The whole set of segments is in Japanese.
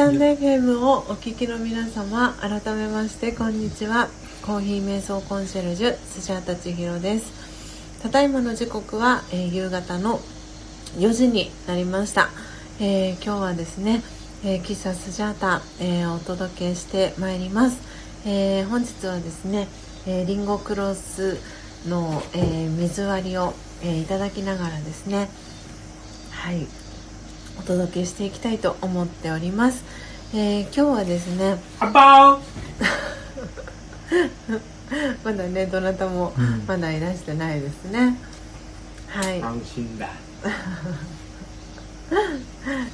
タンド FM をお聞きの皆様改めましてこんにちは。コーヒー瞑想コンシェルジュスジャータ千尋です。ただいまの時刻は、えー、夕方の4時になりました、えー、今日はですね、えー、喫茶スジャータ、えお届けしてまいります、え本日はですね、えリンゴクロスの、え水割りを、えいただきながらですねはい。お届けしていきたいと思っております、えー、今日はですね まだねどなたもまだいらしてないですね、うん、はい。安心だ。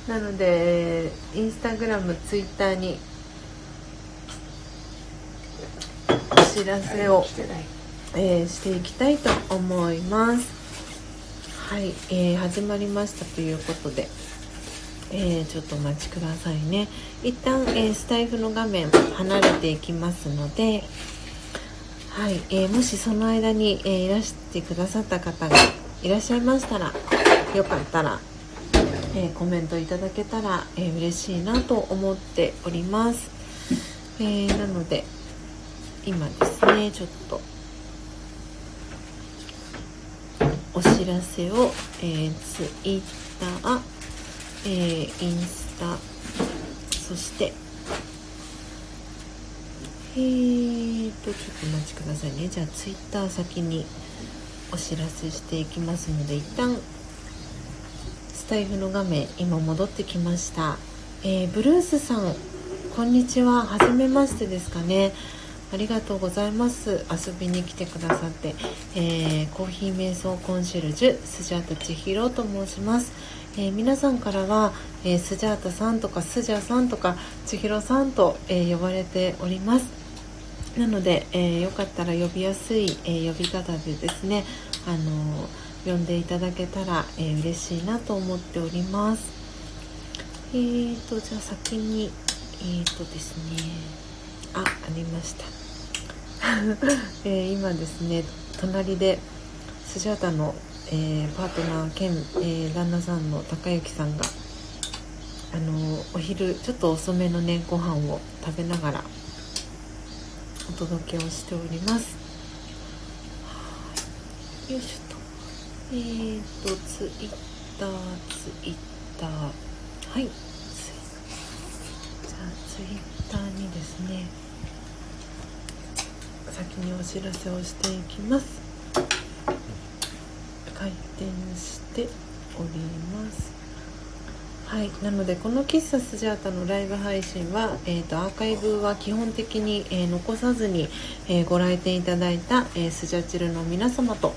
なのでインスタグラムツイッターにお知らせを、えー、していきたいと思います。はい、えー、始まりましたということでえー、ちょっとお待ちくださいね。一旦、えー、スタイフの画面離れていきますのではい、えー、もしその間に、えいらしてくださった方がいらっしゃいましたらよかったら、えコメントいただけたら、えー、嬉しいなと思っております、えなので今ですねちょっとお知らせを、えツイッターえー、インスタ。そして。えーとちょっとお待ちくださいね。じゃあツイッター先にお知らせしていきますので一旦。スタイフの画面今戻ってきました、えー、ブルースさんこんにちは。初めましてですかね。ありがとうございます。遊びに来てくださって、えー、コーヒー瞑想コンシェルジュスジャータ千尋と申します。えー、皆さんからは、えー、スジャータさんとかスジャさんとか千尋さんと、えー、呼ばれております。なので、えよかったら呼びやすい、え呼び方でですね、あの呼んでいただけたら、えー、嬉しいなと思っております。えーとじゃあ先にえーとですねあありました、え今ですね隣でスジャータのえー、パートナー兼、えー、旦那さんの高之さんがあのお昼ちょっと遅めのねご飯を食べながらお届けをしております。よいしょと。えーとツイッターツイッター。はい。じゃあツイッターにですね先にお知らせをしていきます。回転しております。はいなのでこの喫茶スジャータのライブ配信は、えーと、アーカイブは基本的に、えー、残さずに、えー、ご来店いただいた、えー、スジャチルの皆様と、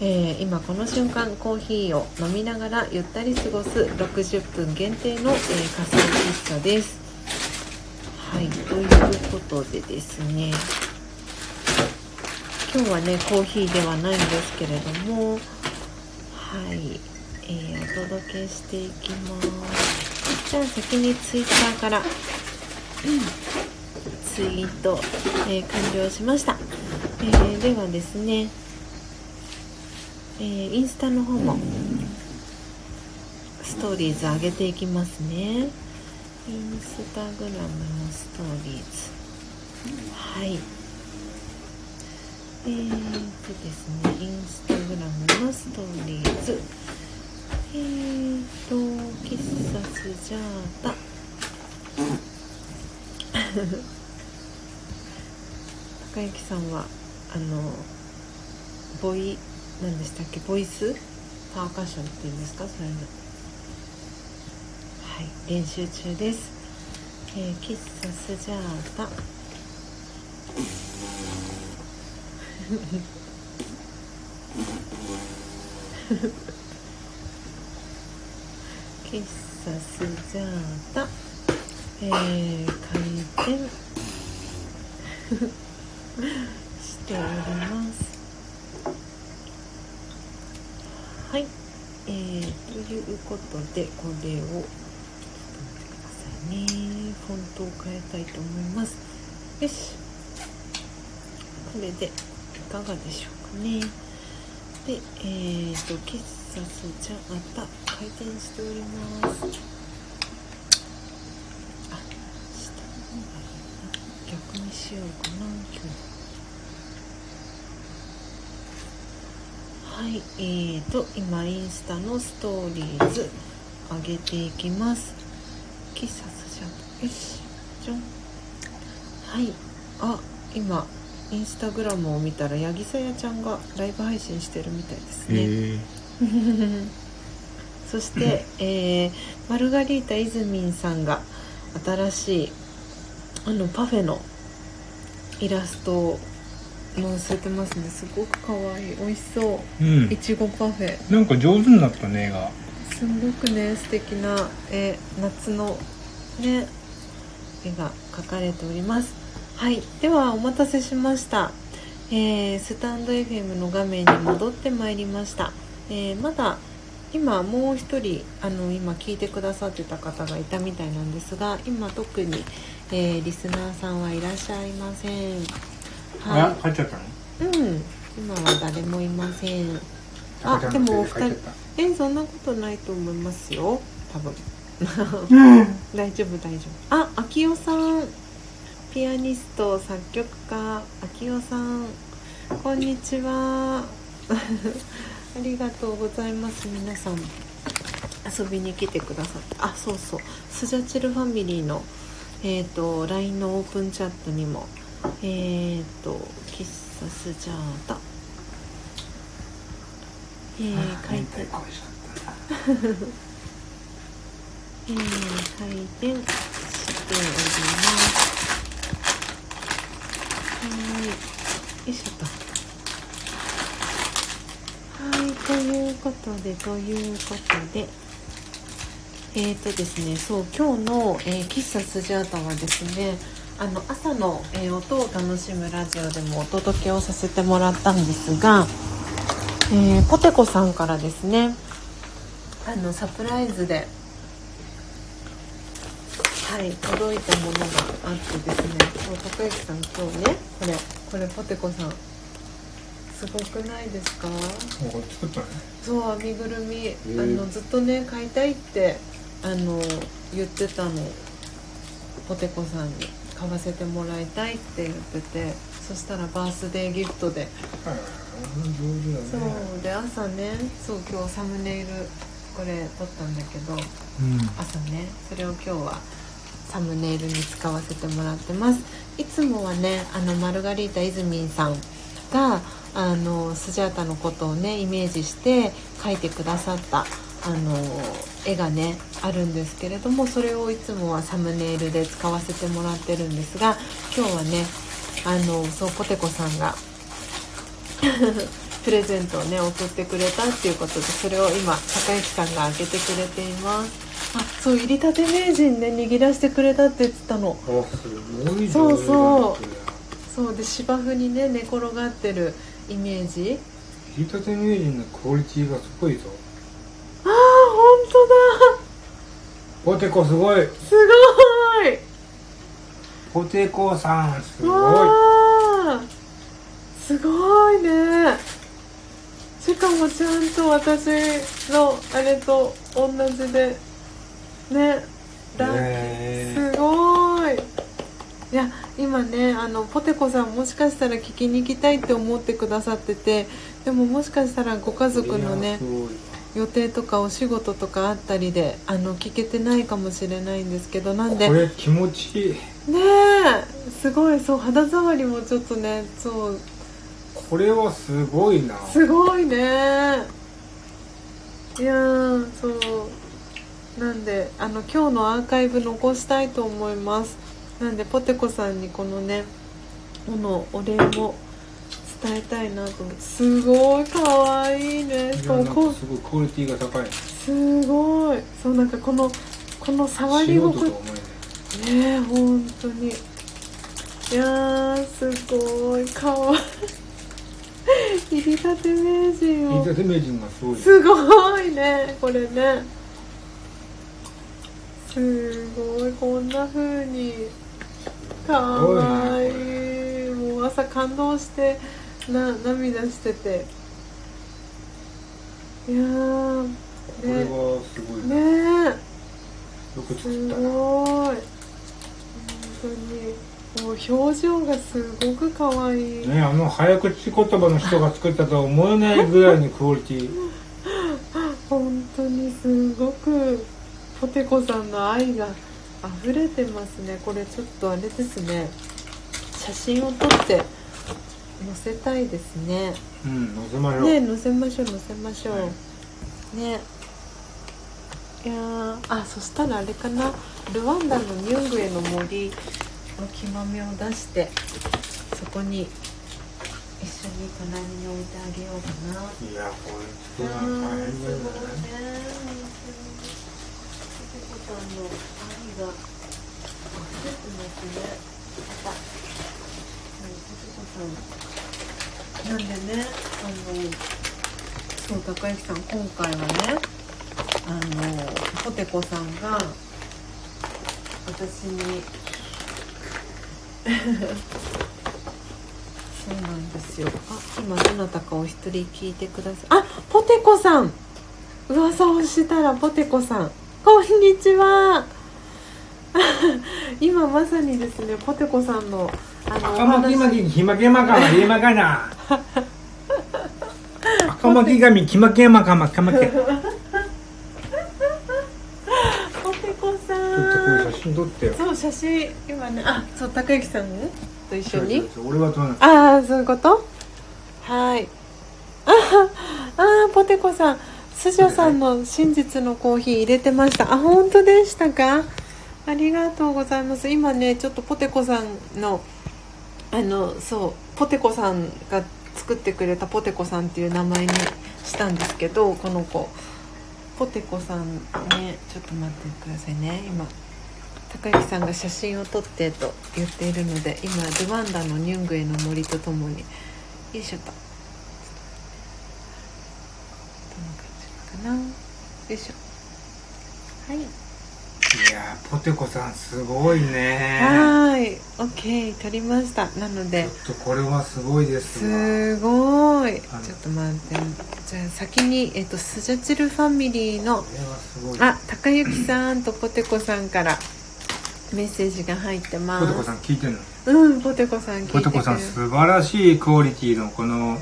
え今この瞬間コーヒーを飲みながらゆったり過ごす60分限定の、え仮想喫茶です。はいということでですね。今日はねコーヒーではないんですけれどもはい、えー、お届けしていきます。じゃあ先にツイッターから、ツイート、えー、完了しました、えー、ではですね、えインスタの方もストーリーズ上げていきますね。インスタグラムのストーリーズ。はい。えーとですねインスタグラムのストーリーズ。えーと喫茶スジャータ。高之さんはあのボイ何でしたっけ？ボイス？パーカッションっていうんですか？それの。はい練習中です、えー、喫茶スジャータ。喫茶スジャータ、えー、開店しております。はい。えー、ということでこれをちょっと待ってくださいね。フォントを変えたいと思います。よし。これでいかがでしょうかね。で、えーと、と決済じゃまた回転しておりますあ下の方がいいな逆にしようかな今日はい、えーと、今インスタのストーリーズ上げていきます。キサスじゃ。よし、じゃん。はい、あ、今、インスタグラムを見たら八木さやちゃんがライブ配信してるみたいですね。そして、えーマルガリータイズミンさんが新しいあのパフェのイラストを載せてますね。すごく可愛い。美味しそう。うん。いちごパフェ。なんか上手になったね絵が。すごくね素敵なえ夏のね絵が描かれておりますはいではお待たせしました、えースタンド FM の画面に戻ってまいりました、えーまだ今もう一人あの今聞いてくださってた方がいたみたいなんですが今特に、えーリスナーさんはいらっしゃいません。あ帰っちゃったの？うん。今は誰もいません。あでもお二人えそんなことないと思いますよ。多分。たうん。大丈夫大丈夫。あ秋代さんピアニスト作曲家秋代さん。こんにちは。ありがとうございます。皆さん遊びに来てくださって。あそうそう。スジャチルファミリーのえっ、と LINE のオープンチャットにもえっ、と喫茶スジャータ。えー、書いて えー、採点しております。はい、よいしょと。はい、ということで、ということで、えーとですね、そう、今日の、えー喫茶スジャータはですね、あの朝の、えー音を楽しむラジオでもお届けをさせてもらったんですが、えーポテコさんからですね、あのサプライズではい届いたものがあってですねそう高之さん今日ねこれこれポテコさんすごくないですか？作ったねそう編みぐるみ、ーあのずっとね買いたいってあの言ってたの。ポテコさんに買わせてもらいたいって言っててそしたらバースデーギフトで。はい上手そうで朝ねそう今日サムネイルこれ撮ったんだけどうん。朝ねそれを今日はサムネイルに使わせてもらってます。いつもはねあのマルガリータイズミンさんがあのスジャータのことをねイメージして描いてくださったあの絵がねあるんですけれどもそれをいつもはサムネイルで使わせてもらってるんですが今日はねあのそうポテコさんが プレゼントをね送ってくれたっていうことでそれを今高之さんが開けてくれています。あそう入りたて名人ね握らせてくれたって言ってたの。あすごいそうそう。そうで芝生にね寝転がってるイメージ。引き立て名人のクオリティがすごいぞ。あー本ポテコすごい。当だすごい。ポテコさんすごい。すごいね。しかもちゃんと私のあれと同じでね。ラへーすごい。いや今ねあのポテコさんもしかしたら聞きに行きたいって思ってくださっててでももしかしたらご家族のね予定とかお仕事とかあったりであの聞けてないかもしれないんですけどなんで。これ気持ちいい。ねえ。すごい。そう肌触りもちょっとねそう。これはすごいな。すごいね。いやーそうなんであの今日のアーカイブ残したいと思います。なんでポテコさんにこのねこのお礼も伝えたいなと。思ってすごい可愛いね。しいやなんかもこうかすごいクオリティが高い。すごい。そうなんかこのこの触り心素人とは思えないねえ本当に。いやーすごいかわい。い入りたて名人を。引き立て名人がすごい。すごいねこれねすごいこんな風に。かわいい。もう朝感動してな涙してて。いやーこれねはすごいな。ね。えよくす作ったな。ごい。本当にもう表情がすごく可愛い、ねあの早口言葉の人が作ったとは思えないぐらいにクオリティ。本当にすごくポテコさんの愛が溢れてますね。これちょっとあれですね。写真を撮って載せたいですね。うん乗せましょう、ね載せましょう載せましょう、はい。ね。いやーあそしたらあれかな。ルワンダのニュングエの森の木豆を出してそこに一緒に隣に置いてあげようかな。いやこれ作るの大変だよねすごいね本当にポテコさんの愛が溢れてますねまたはいポテコさん。なんでねあのそう高之さん今回はねあのポテコさんが私にそうなんですよあ今どなたかお一人聞いてください。あポテコさん。噂をしたらポテコさん。こんにちは。今まさにですねポテコさんのあのお赤巻き巻きひまけまかま ひまかな。赤巻き髪きまけまかまかまけ。ちょっポテコさとこんれ写真撮ってよ。そう写真今ねあそう高之さんと一緒に。俺は撮らない。ああそういうこと？はい。ああーポテコさんスジョさんの真実のコーヒー入れてました。あ本当でしたか？ありがとうございます。今ねちょっとポテコさんのあのそうポテコさんが作ってくれたポテコさんっていう名前にしたんですけどこの子。ポテコさんねちょっと待ってくださいね。今高之さんが写真を撮ってと言っているので今ルワンダのニュングエの森とともに。よいしょとどんな感じかなよいしょ。はい。いやーポテコさんすごいね。はーい。OK 撮りました。なので。ちょっとこれはすごいですわ。すごい。ちょはいっと待って。じゃあ先に、えっとスジャチルファミリーのあ高之さんとポテコさんからメッセージが入ってます。ポテコさん聞いてるの？うんポテコさん聞いてくれる。ポテコさん素晴らしいクオリティのこの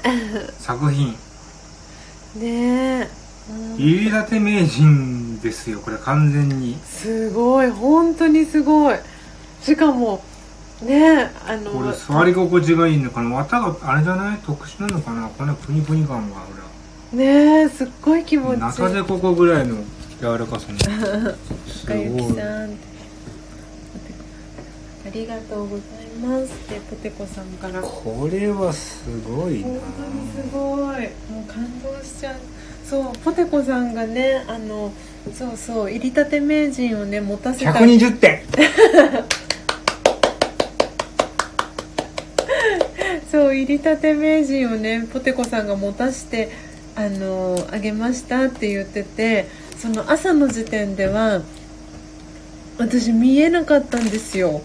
作品。ねえ、うん入り立て名人ですよこれ完全に。すごい本当にすごい。しかもねえあのこれ座り心地がいいのかな綿があれじゃない？特殊なのかな？このプニプニ感がねえすっごい気持ちいい。俺中でここぐらいの柔らかさに す高ごい。之さんありがとうございますってポテコさんから。本これはすごいな。当にすごい。もう感動しちゃうそうポテコさんがねあのそうそう入りたて名人をね持たせた。120点。そう入りたて名人をねポテコさんが持たしてあのあげましたって言っててその朝の時点では私見えなかったんですよ。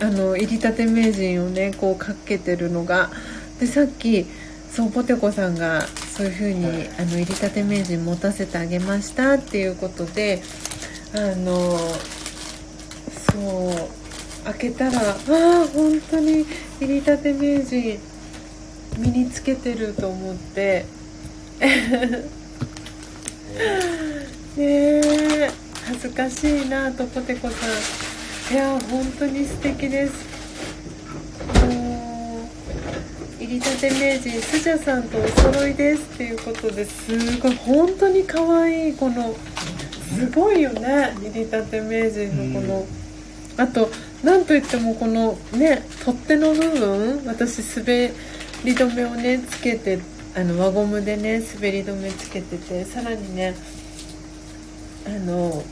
あの入りたて名人をねこうかけてるのが。でさっきそうポテコさんがそういう風にあの入りたて名人持たせてあげましたっていうことであのそう開けたらああ本当に入りたて名人身につけてると思って。ねえ。恥ずかしいなとポテコさん。いや本当に素敵です入りたて名人スジャさんとお揃いですっていうことですごい本当に可愛いこのすごいよね。入りたて名人のこの、あとなんといってもこのね取っ手の部分私滑り止めをねつけてあの輪ゴムでね滑り止めつけててさらにねあの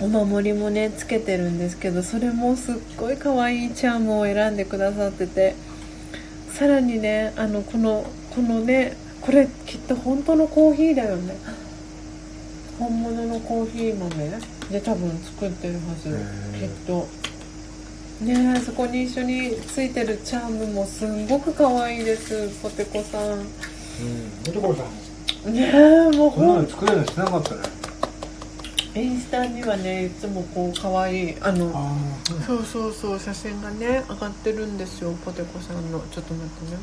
お守りもねつけてるんですけどそれもすっごい可愛いチャームを選んでくださっててさらにねあのこのこのねこれきっと本当のコーヒーだよね。本物のコーヒー豆で多分作ってるはず。きっと。ねえそこに一緒についてるチャームもすんごく可愛いです。ポテコさん。うん。ポテコさん。ねえもうこんなほんの作れるのしなかったね。いインスタにはねいつもこう可愛いあのそうそうそう写真がね上がってるんですよポテコさんの。ちょっと待ってね。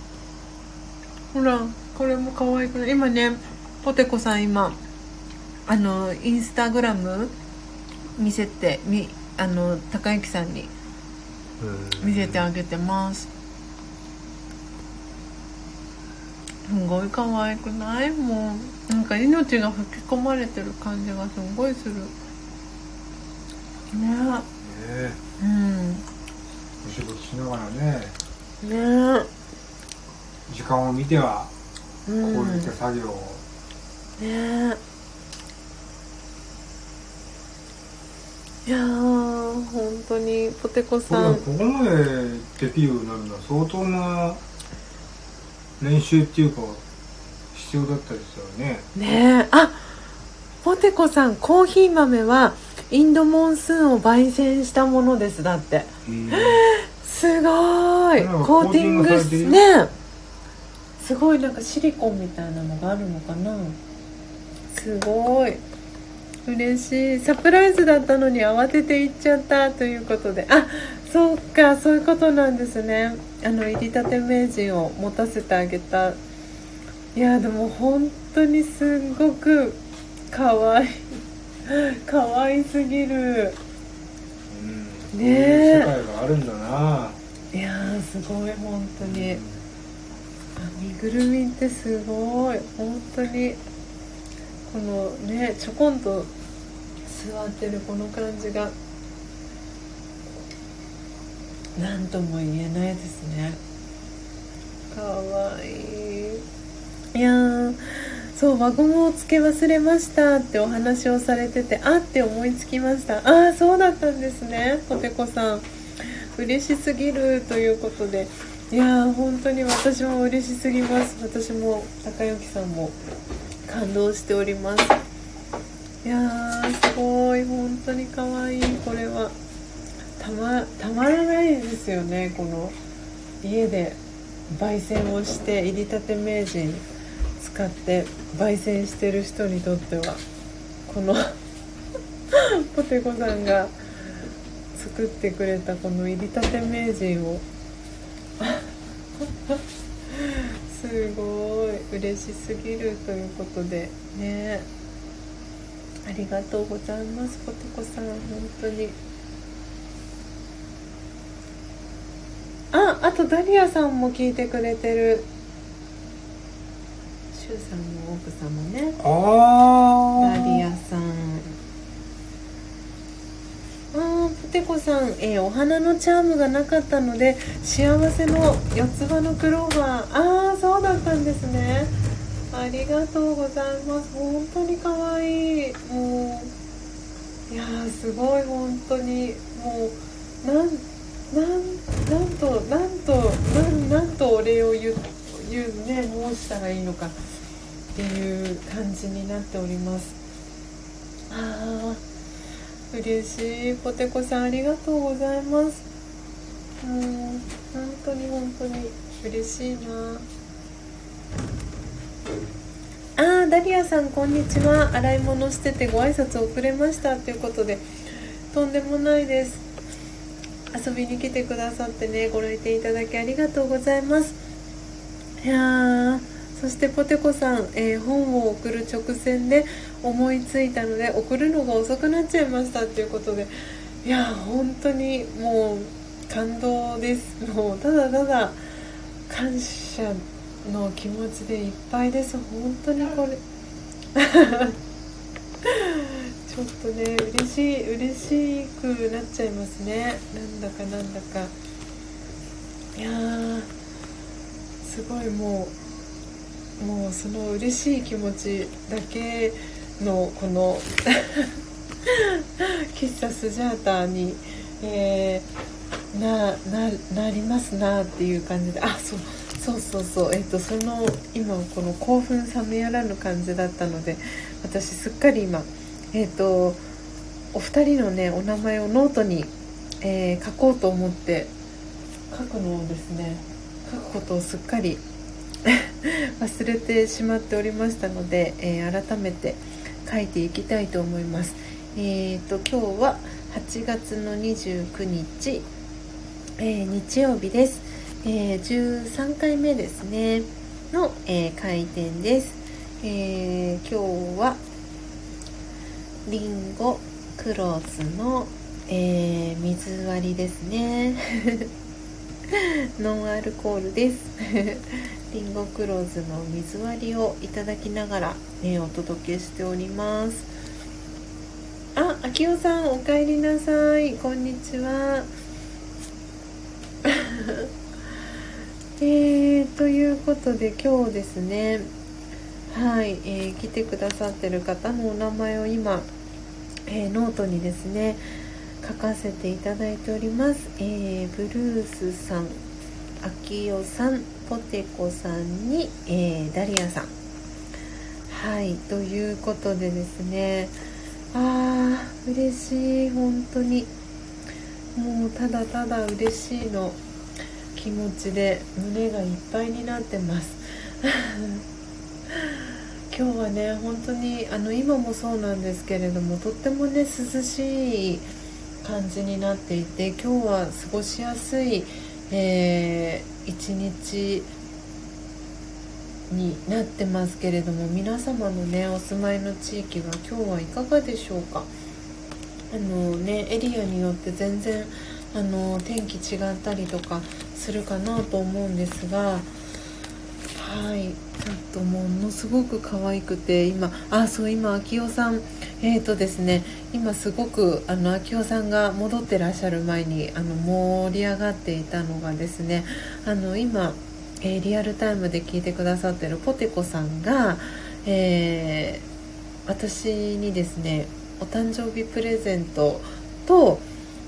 ほらこれも可愛くない？今ねポテコさん今あのインスタグラム見せてみあの高之さんに見せてあげてますすごい可愛くない？もうなんか命が吹き込まれてる感じがすごいする。ね。ね。うんお仕事しながらねね。時間を見てはうこういったん作業を、ねいやー本当にポテコこさん。ここまでできるようになるの？は相当な練習っていうか必要だったですよね。ねえ。あポテコさんコーヒー豆はインドモンスーンを焙煎したものですだって。すごい。コーティングコーティングされてるねすごいなんかシリコンみたいなのがあるのかな。すごい。嬉しい。サプライズだったのに慌てて行っちゃったということで。あそうかそういうことなんですねあの入りたて名人を持たせてあげた。いやでも本当にすごく可愛い。可愛すぎる。うん。ねえ。世界があるんだな。いやーすごい本当に。あ身ぐるみってすごい。本当に。このねちょこんと座ってるこの感じが何とも言えないですね。かわいい。いやーそう輪ゴムをつけ忘れましたってお話をされててあって思いつきました。ああそうだったんですねポテコさん。嬉しすぎるということで。いやー本当に私も嬉しすぎます。私も高之さんも感動しております。いやーすごい。本当に可愛いこれはたまたまらないですよねこの家で焙煎をして入りたて名人使って焙煎してる人にとってはこの ポテコさんが作ってくれたこの入りたて名人を。すごい嬉しすぎるということでね。ありがとうございますポテコさん本当に。ああとダリアさんも聞いてくれてる。シュウさんの奥様ね。あダリアさん。あーポテコさん、えーお花のチャームがなかったので幸せの四つ葉のクローバー。ああそうだったんですね。ありがとうございます。本当に可愛い。もう。いやーすごい本当に。もうなんなんなんとなんとなんなんとお礼を言う言うね申したらいいのかっていう感じになっております。ああ嬉しいポテコさんありがとうございます。もう本当に本当に嬉しいな。あーダリアさんこんにちは。洗い物しててご挨拶遅れました。ということでとんでもないです遊びに来てくださってねご来店いただきありがとうございます。いやそしてポテコさん、えー本を送る直前で思いついたので送るのが遅くなっちゃいましたっていうことでいや本当にもう感動です。もうただただ感謝の気持ちでいっぱいです。本当にこれ。ちょっとね嬉しい嬉しくなっちゃいますね。なんだかなんだか。いやーすごいもうもうその嬉しい気持ちだけのこの 喫茶スジャータに、えーななりますなっていう感じで。あそうそうそうそう。えっ、とその今この興奮冷めやらぬ感じだったので私すっかり今えっ、とお二人のねお名前をノートに、えー書こうと思って書くのをですね書くことをすっかり 忘れてしまっておりましたので、えー改めて書いていきたいと思います。えーと、今日は8月の29日、えー、日曜日です、えー、13回目ですねの、えー、開店です、え今日はりんごクローズの、え水割りですね。ノンアルコールです。リンゴクローズの水割りをいただきながら、えお届けしております。あ、あきおさんおかえりなさい。こんにちは。えー、ということで今日ですねはい、えー、来てくださってる方のお名前を今、えー、ノートにですね書かせていただいております、えー、ブルースさんあきおさんポテコさんに、えダリアさん。はいということでですねあー嬉しい本当に。もうただただ嬉しいの気持ちで胸がいっぱいになってます。今日はね本当にあの今もそうなんですけれどもとってもね涼しい感じになっていて今日は過ごしやすい、えー、一日になってますけれども皆様のねお住まいの地域は今日はいかがでしょうか？あのねエリアによって全然あの天気違ったりとかするかなと思うんですがはいちょっとものすごく可愛くて今あそう今秋代さんえーとですね今すごくあの秋代さんが戻ってらっしゃる前にあの盛り上がっていたのがですねあの今えー、リアルタイムで聞いてくださってるポテコさんが、えー、私にですねお誕生日プレゼントと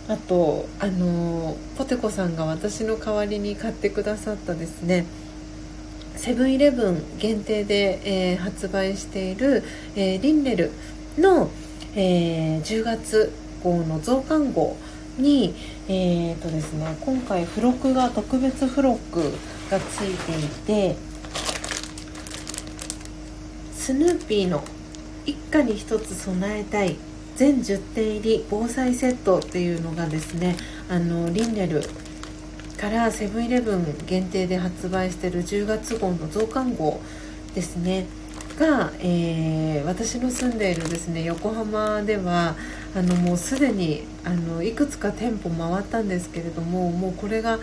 あとあのポテコさんが私の代わりに買ってくださったですねセブンイレブン限定で、えー、発売している、えー、リンネルの、えー、10月号の増刊号に、えーとですね、今回付録が特別付録がついていてスヌーピーの一家に一つ備えたい全10点入り防災セットっていうのがですねあのリンネルからセブンイレブン限定で発売している10月号の増刊号ですね。が、えー、私の住んでいるですね横浜ではあのもうすでにあのいくつか店舗回ったんですけれどももうこれが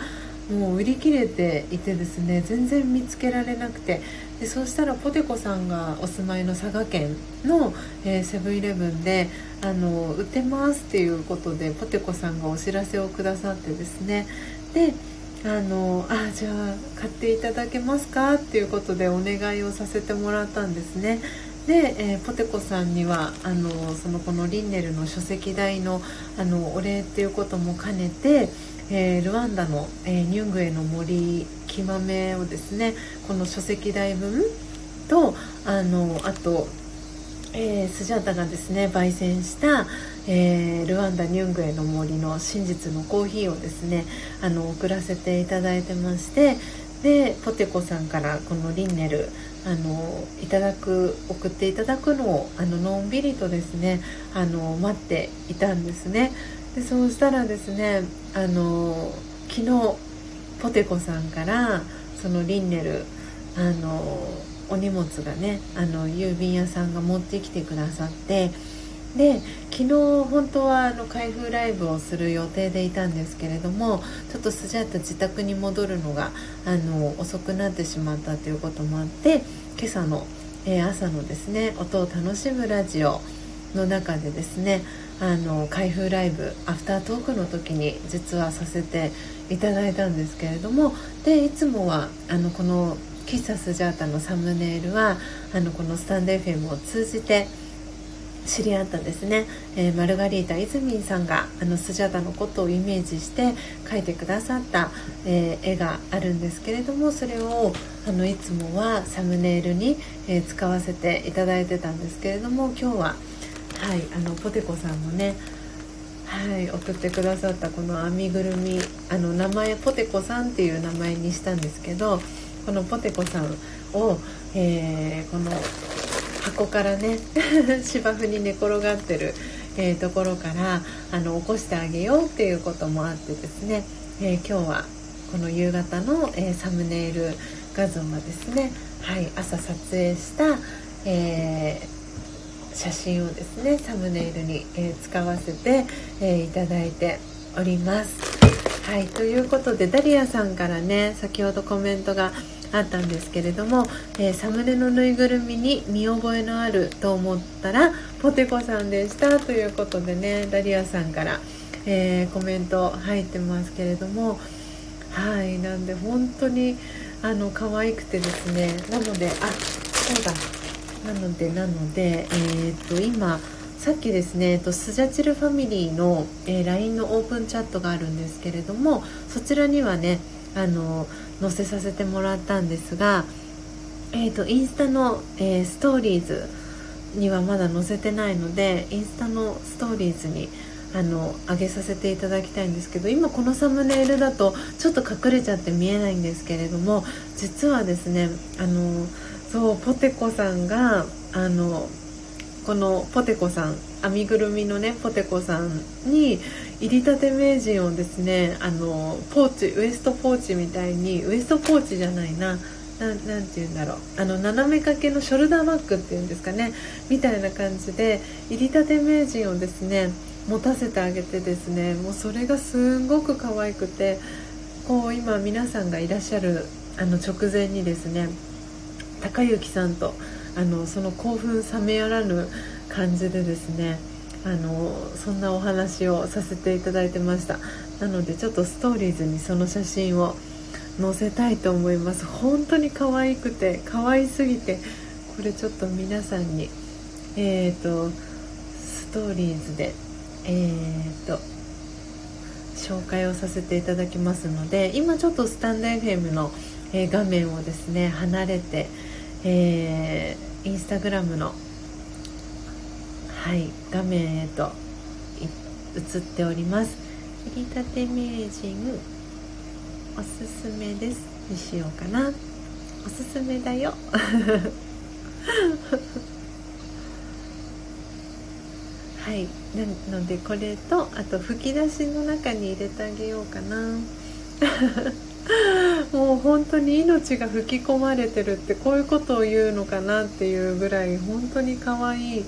もう売り切れていてですね全然見つけられなくてでそうしたらポテコさんがお住まいの佐賀県のセブンイレブンであの売ってますっていうことでポテコさんがお知らせをくださってですねであのあじゃあ買っていただけますかっていうことでお願いをさせてもらったんですね。で、えー、ポテコさんにはあのそのこのリンネルの書籍代のあのお礼っていうことも兼ねてえー、ルワンダの、えー、ニュングエの森木豆をですねこの書籍代分とあのあと、えー、スジャータがですね焙煎した、えー、ルワンダニュングエの森の真実のコーヒーをですねあの送らせていただいてましてでポテコさんからこのリンネルあのいただく送っていただくのをあののんびりとですねあの待っていたんですね。でそうしたらですねあの昨日ポテコさんからそのリンネルあのお荷物がねあの郵便屋さんが持ってきてくださってで昨日本当はあの開封ライブをする予定でいたんですけれどもちょっとスジャータ自宅に戻るのがあの遅くなってしまったということもあって今朝の、えー、朝のですね音を楽しむラジオの中でですねあの開封ライブアフタートークの時に実はさせていただいたんですけれどもでいつもはあのこの喫茶スジャータのサムネイルはあのこのスタンド FM を通じて知り合ったですね、えー、マルガリータ・イズミンさんがあのスジャタのことをイメージして描いてくださった、えー、絵があるんですけれどもそれをあのいつもはサムネイルに、えー、使わせていただいてたんですけれども今日ははいあのポテコさんもねはい送ってくださったこの編みぐるみあの名前ポテコさんっていう名前にしたんですけどこのポテコさんを、えー、この箱からね 芝生に寝転がってるえー、ところからあの起こしてあげようっていうこともあってですね、えー、今日はこの夕方の、え、サムネイル画像はですね、はい、朝撮影した、え、写真をですねサムネイルに、え、使わせて、え、いただいております。はいということでダリアさんからね先ほどコメントがあったんですけれども、えー、サムネのぬいぐるみに見覚えのあると思ったらポテコさんでしたということでねダリアさんから、えー、コメント入ってますけれどもはいなんで本当にあの可愛くてですねなのであそうだなのでなのでえー、っと今さっきですね、えっと、スジャチルファミリーの、えー、LINE のオープンチャットがあるんですけれどもそちらにはねあの載せさせてもらったんですが、えーと、インスタの、えー、ストーリーズにはまだ載せてないのでインスタのストーリーズにあの上げさせていただきたいんですけど今このサムネイルだとちょっと隠れちゃって見えないんですけれども実はですねあのそうポテコさんがあのこのポテコさん編みぐるみのねポテコさんに入りたて名人をですねあのポーチウエストポーチみたいにウエストポーチじゃないな何て言うんだろうあの斜め掛けのショルダーバッグっていうんですかねみたいな感じで入りたて名人をですね持たせてあげてですねもうそれがすんごく可愛くてこう今皆さんがいらっしゃるあの直前にですね高之さんとあのその興奮冷めやらぬ感じでですねあのそんなお話をさせていただいてました。なのでちょっとストーリーズにその写真を載せたいと思います。本当に可愛くて可愛すぎてこれちょっと皆さんにえっ、ー、とストーリーズでえっ、ー、と紹介をさせていただきますので今ちょっとスタンド FM の、え、画面をですね離れてえー、インスタグラムの、はい、画面へと映っております。切りたて名人おすすめです。にしようかな。おすすめだよ。はいなのでこれとあと吹き出しの中に入れてあげようかな。もう本当に命が吹き込まれてるってこういうことを言うのかなっていうぐらい本当に可愛い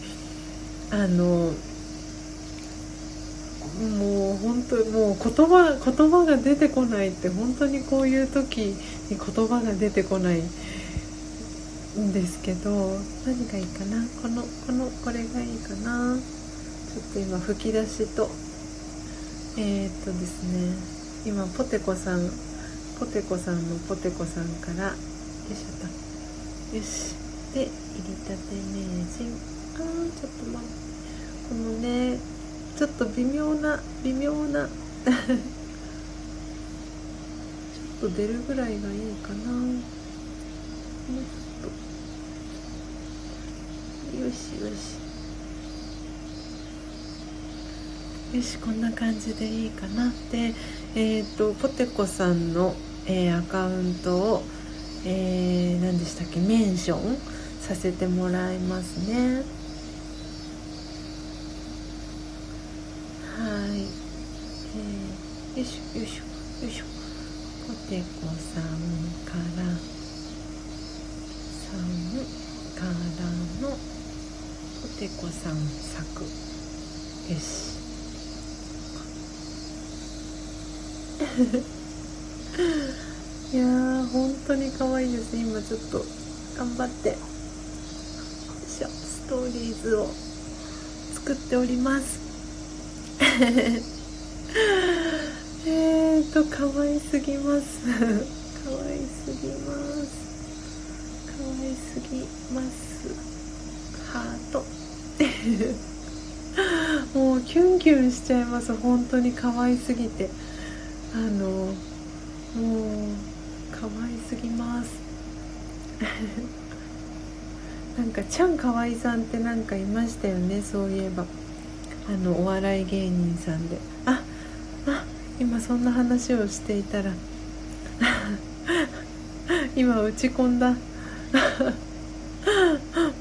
あのもう本当もう言葉言葉が出てこないって本当にこういう時に言葉が出てこないんですけど何がいいかな？このこのこれがいいかな？ちょっと今吹き出しとえー、っとですね今ポテコさんポテコさんのポテコさんからよいしょと。よし。で入りたて名人。あーちょっと待って。このねちょっと微妙な微妙なちょっと出るぐらいがいいかな。もっと。よしよし。よしこんな感じでいいかなでえっ、ー、とポテコさんのえー、アカウントを、えー、何でしたっけ？メンションさせてもらいますねはい、えー、よいしょよいしょよいしょ。ポテコさんからさんからのポテコさん作よし いやー本当に可愛いです。今ちょっと頑張ってしょストーリーズを作っております。えーと可愛すぎます。可愛すぎます。可愛すぎます。ハート。もうキュンキュンしちゃいます。本当に可愛すぎて。あのもう可愛すぎます。なんかちゃんかわいさんってなんかいましたよね。そういえば。あのお笑い芸人さんで。あ今そんな話をしていたら 今打ち込んだ。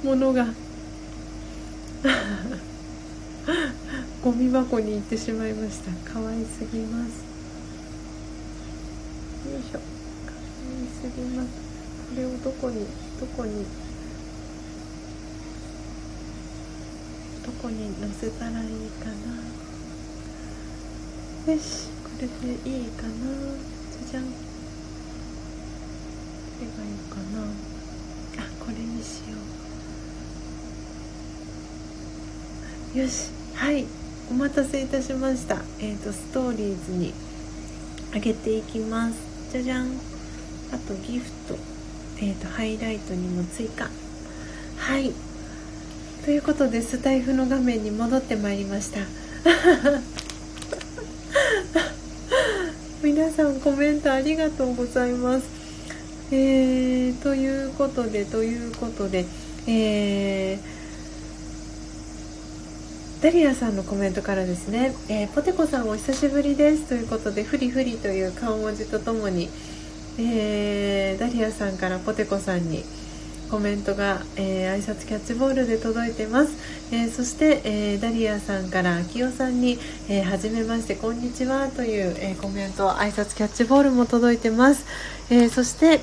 ものが。ゴミ箱に行ってしまいました。可愛すぎます。よいしょ。可愛すぎます。これをどこにどこにどこに乗せたらいいかな。よし。これでいいかな？じゃじゃん。どれがいいかな？あこれにしよう。よし。はい。お待たせいたしました。えっ、ー、とストーリーズにあげていきます。じゃじゃん。あとギフト。え、ー、とハイライトにも追加。はい。ということでスタイフの画面に戻ってまいりました。皆さんコメントありがとうございます。えー、ということでということでえーダリアさんのコメントからですね、えー、ポテコさんお久しぶりです。ということでフリフリという顔文字とともに、えー、ダリアさんからポテコさんにコメントが、えー、挨拶キャッチボールで届いてます、えー、そして、えー、ダリアさんから秋代さんに、えー、初めましてこんにちはという、えコメント挨拶キャッチボールも届いてます、えそして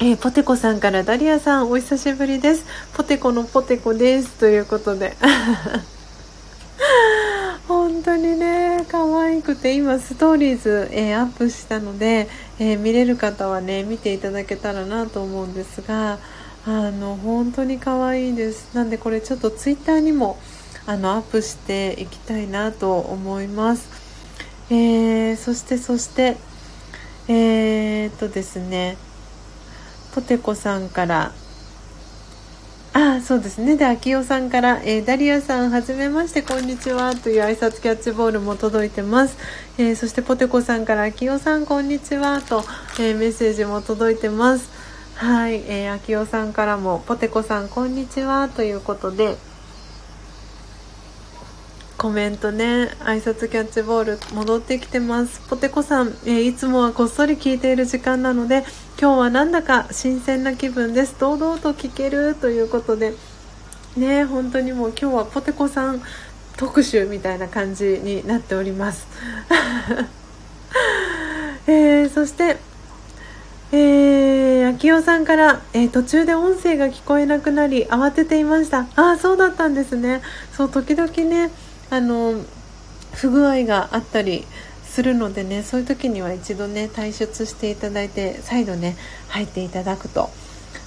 えー、ポテコさんからダリアさんお久しぶりです。ポテコのポテコです。ということで。本当にね可愛くて今ストーリーズ、えー、アップしたので、えー、見れる方はね見ていただけたらなと思うんですがあの本当に可愛いです。なんでこれちょっとツイッターにもあのアップしていきたいなと思います、えー、そしてそしてえー、っとですねポテコさんからあそうですね。で秋代さんから、えー、ダリアさんはじめましてこんにちはという挨拶キャッチボールも届いてます、えー、そしてポテコさんから秋代さんこんにちはと、えー、メッセージも届いてます。はい、えー、秋代さんからもポテコさんこんにちはということでコメントね挨拶キャッチボール戻ってきてます。ポテコさん、えー、いつもはこっそり聞いている時間なので今日はなんだか新鮮な気分です。堂々と聞けるということでね本当にもう今日はポテコさん特集みたいな感じになっております。えー、そしてえー、秋代さんから、えー、途中で音声が聞こえなくなり慌てていました。ああそうだったんですね。そう時々ねあの不具合があったりするのでねそういう時には一度ね退出していただいて再度ね入っていただくと。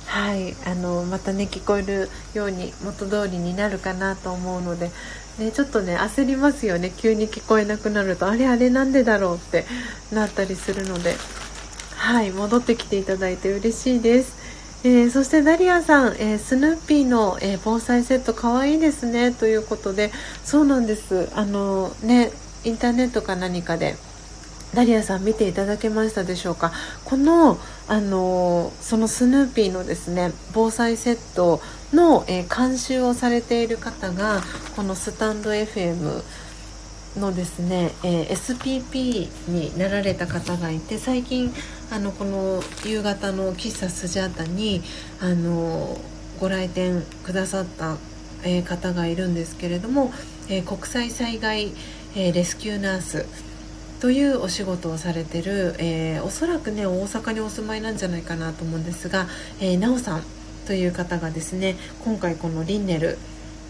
はい。あのまたね聞こえるように元通りになるかなと思うので、ね、ちょっとね焦りますよね。急に聞こえなくなるとあれあれなんでだろうってなったりするので。はい戻ってきていただいて嬉しいです。えー、そしてダリアさん、えー、スヌーピーの、えー、防災セットかわいいですねということでそうなんですあのねインターネットか何かでダリアさん見ていただけましたでしょうかこのあのそのスヌーピーのですね防災セットの、え監修をされている方がこのスタンド FM のですね、えー、SPP になられた方がいて最近あのこの夕方の喫茶スジャータにあのご来店くださった、えー、方がいるんですけれども、えー、国際災害、えレスキューナースというお仕事をされてる、えおそらくね大阪にお住まいなんじゃないかなと思うんですが、えー、なおさんという方がですね今回このリンネル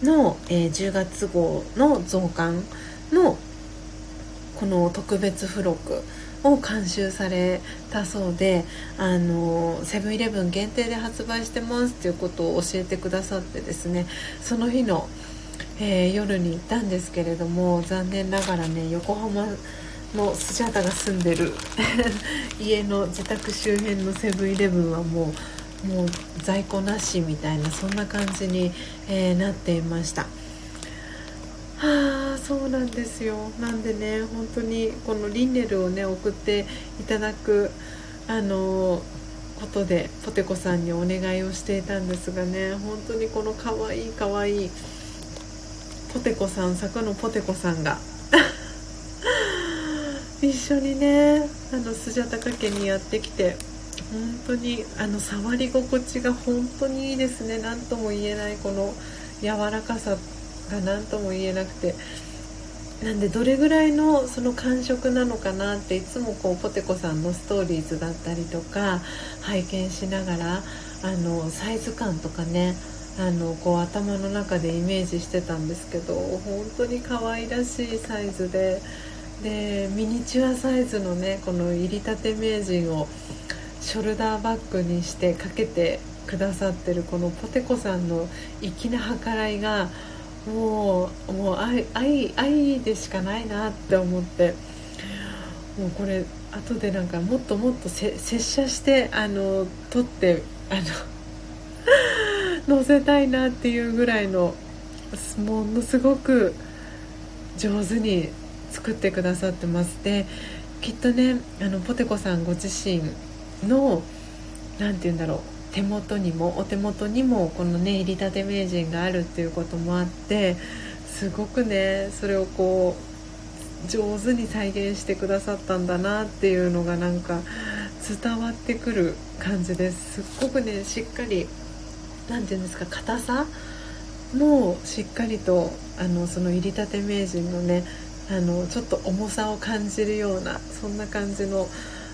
の、え10月号の増刊のこの特別付録を監修されたそうであのセブンイレブン限定で発売してますっていうことを教えてくださってですねその日の、えー、夜に行ったんですけれども残念ながらね横浜のスジャタが住んでる 家の自宅周辺のセブンイレブンはもうもう在庫なしみたいなそんな感じに、えー、なっていました。はあそうなんですよ。なんでね本当にこのリンネルをね送っていただくあのことでポテコさんにお願いをしていたんですがね本当にこのかわいいかわいいポテコさん作のポテコさんが 一緒にねあのスジャタカ家にやってきて本当にあの触り心地が本当にいいですね。何とも言えないこの柔らかさ。が何とも言えなくてなんでどれぐらいのその感触なのかなっていつもこうポテコさんのストーリーズだったりとか拝見しながらあのサイズ感とかねあのこう頭の中でイメージしてたんですけど本当に可愛らしいサイズででミニチュアサイズのねこの入りたて名人をショルダーバッグにしてかけてくださってるこのポテコさんの粋な計らいがもうもう愛愛愛でしかないなって思って。もうこれ後でなんかもっともっと拙者してあの撮ってあの 載せたいなっていうぐらいのものすごく上手に作ってくださってます。できっとねあのポテコさんご自身の何て言うんだろう。手元にもお手元にもこのね入りたて名人があるっていうこともあってすごくねそれをこう上手に再現してくださったんだなっていうのがなんか伝わってくる感じです。すっごくねしっかり何て言うんですか硬さもしっかりとあのその入りたて名人のねあのちょっと重さを感じるようなそんな感じの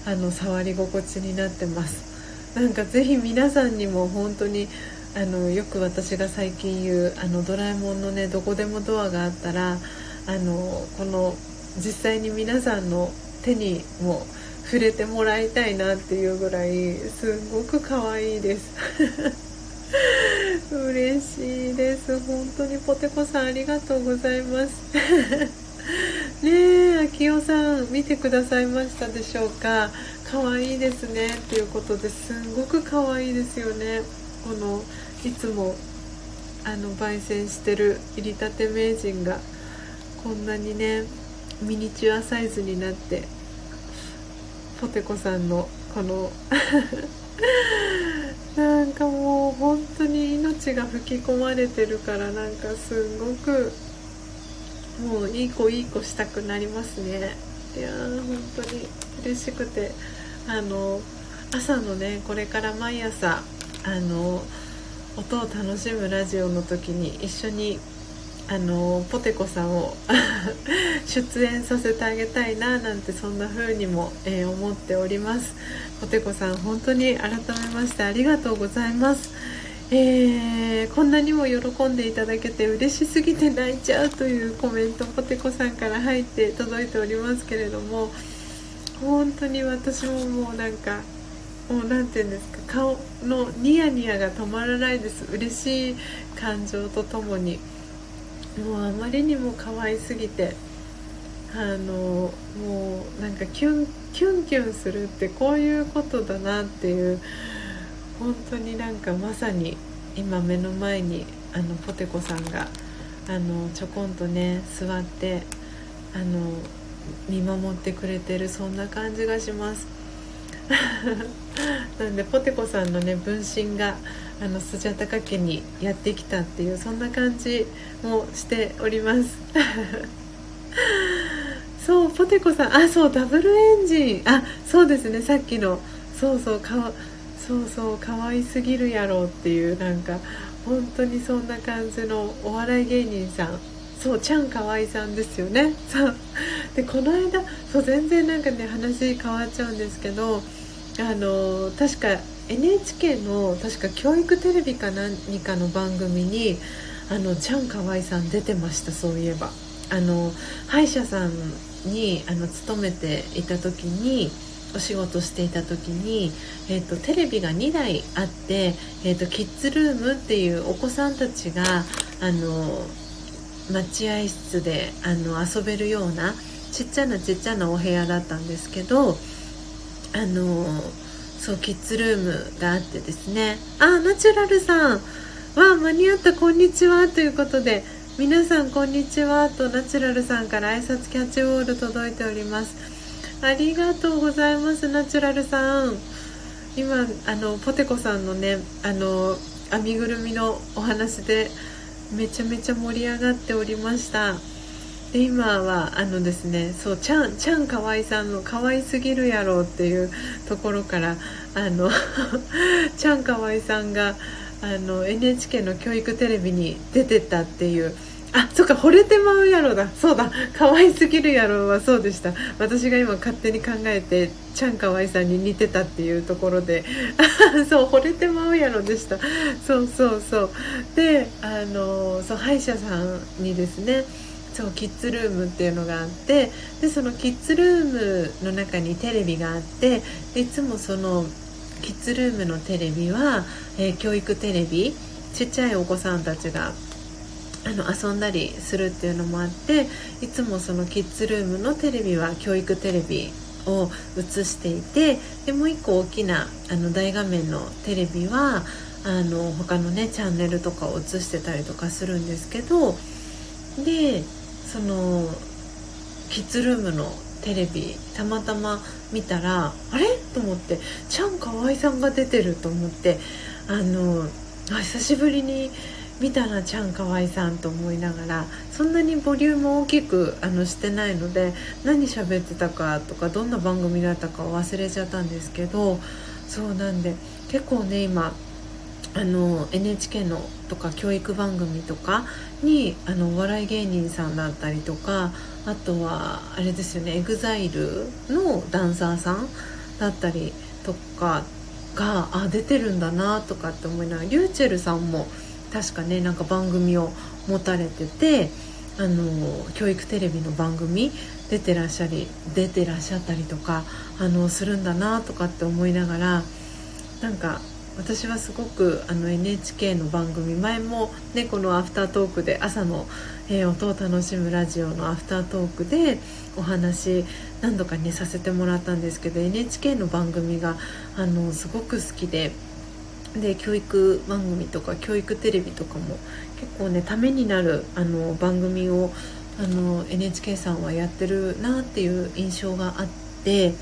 あの触り心地になってます。なんかぜひ皆さんにも本当にあのよく私が最近言うあのドラえもんのねどこでもドアがあったらあのこの実際に皆さんの手にも触れてもらいたいなっていうぐらいすごく可愛いです。嬉しいです。本当にポテコさんありがとうございます。ねえ秋代さん見てくださいましたでしょうか？可愛いですねっていうことですごく可愛いですよね。このいつもあの焙煎してる入りたて名人がこんなにねミニチュアサイズになってポテコさんのこの なんかもう本当に命が吹き込まれてるからなんかすごくもういい子いい子したくなりますね。いやー本当に嬉しくて。あの朝のねこれから毎朝あの音を楽しむラジオの時に一緒にあのポテコさんを 出演させてあげたいななんてそんな風にも、えー、思っております。ポテコさん本当に改めましてありがとうございます。えー、こんなにも喜んでいただけて嬉しすぎて泣いちゃうというコメントポテコさんから入って届いておりますけれども本当に私ももうなんかもう何て言うんですか顔のニヤニヤが止まらないです。嬉しい感情とともに。もうあまりにも可愛すぎてあのもうなんかキュンキュンキュンするってこういうことだなっていう本当になんかまさに今目の前にあのポテコさんがあのちょこんとね座ってあの見守ってくれてるそんな感じがします。なんでポテコさんのね分身があのスジャタカ家にやってきたっていうそんな感じもしております。そうポテコさん。あそうダブルエンジン。あそうですねさっきの。そうそう顔そうそう可愛すぎるやろっていうなんか本当にそんな感じのお笑い芸人さん。そうチャンカワイさんですよね。そうでこの間そう全然なんかね話変わっちゃうんですけどあの確か NHK の確か教育テレビか何かの番組にあのチャンカワイさん出てましたそういえば。あの歯医者さんにあの勤めていた時にお仕事していた時に、えーと、テレビが2台あって、えーと、キッズルームっていうお子さんたちがあの待合室であの遊べるようなちっちゃなちっちゃなお部屋だったんですけどあのそうキッズルームがあってですねあナチュラルさんわ間に合ったこんにちはということで皆さんこんにちはとナチュラルさんから挨拶キャッチボール届いております。ありがとうございますナチュラルさん。今あのポテコさんのねあの編みぐるみのお話でめちゃめちゃ盛り上がっておりました。で今はあのですねそうちゃんちゃんかわいさんの可愛すぎるやろっていうところからあの ちゃんかわいさんがあの NHK の教育テレビに出てたっていうあそっか惚れてまうやろだ。そうだ。可愛すぎるやろはそうでした。私が今勝手に考えてちゃんかわいさんに似てたっていうところで。そう惚れてまうやろでした。そうそうそう。であのそう歯医者さんにですねそうキッズルームっていうのがあってでそのキッズルームの中にテレビがあってでいつもそのキッズルームのテレビは、えー、教育テレビちっちゃいお子さんたちがあの遊んだりするっていうのもあっていつもそのキッズルームのテレビは教育テレビを映していてでもう一個大きなあの大画面のテレビはあの他のねチャンネルとかを映してたりとかするんですけどでそのキッズルームのテレビたまたま見たらあれ？と思ってチャン河合さんが出てると思ってあのあ久しぶりに見たなちゃんかわいさんと思いながらそんなにボリューム大きくあのしてないので何喋ってたかとかどんな番組だったか忘れちゃったんですけどそうなんで結構ね今あの NHK のとか教育番組とかにあのお笑い芸人さんだったりとかあとはあれですよね EXILE のダンサーさんだったりとかがあ出てるんだなとかって思いながら r y u c h e さんも確かねなんか番組を持たれててあの教育テレビの番組出てらっしゃり出てらっしゃったりとかあのするんだなとかって思いながらなんか私はすごくあの NHK の番組前も、ね、このアフタートークで朝の、えー、音を楽しむラジオのアフタートークでお話何度かねさせてもらったんですけど NHK の番組があのすごく好きで。で教育番組とか教育テレビとかも結構ねためになるあの番組をあの NHK さんはやってるなっていう印象があって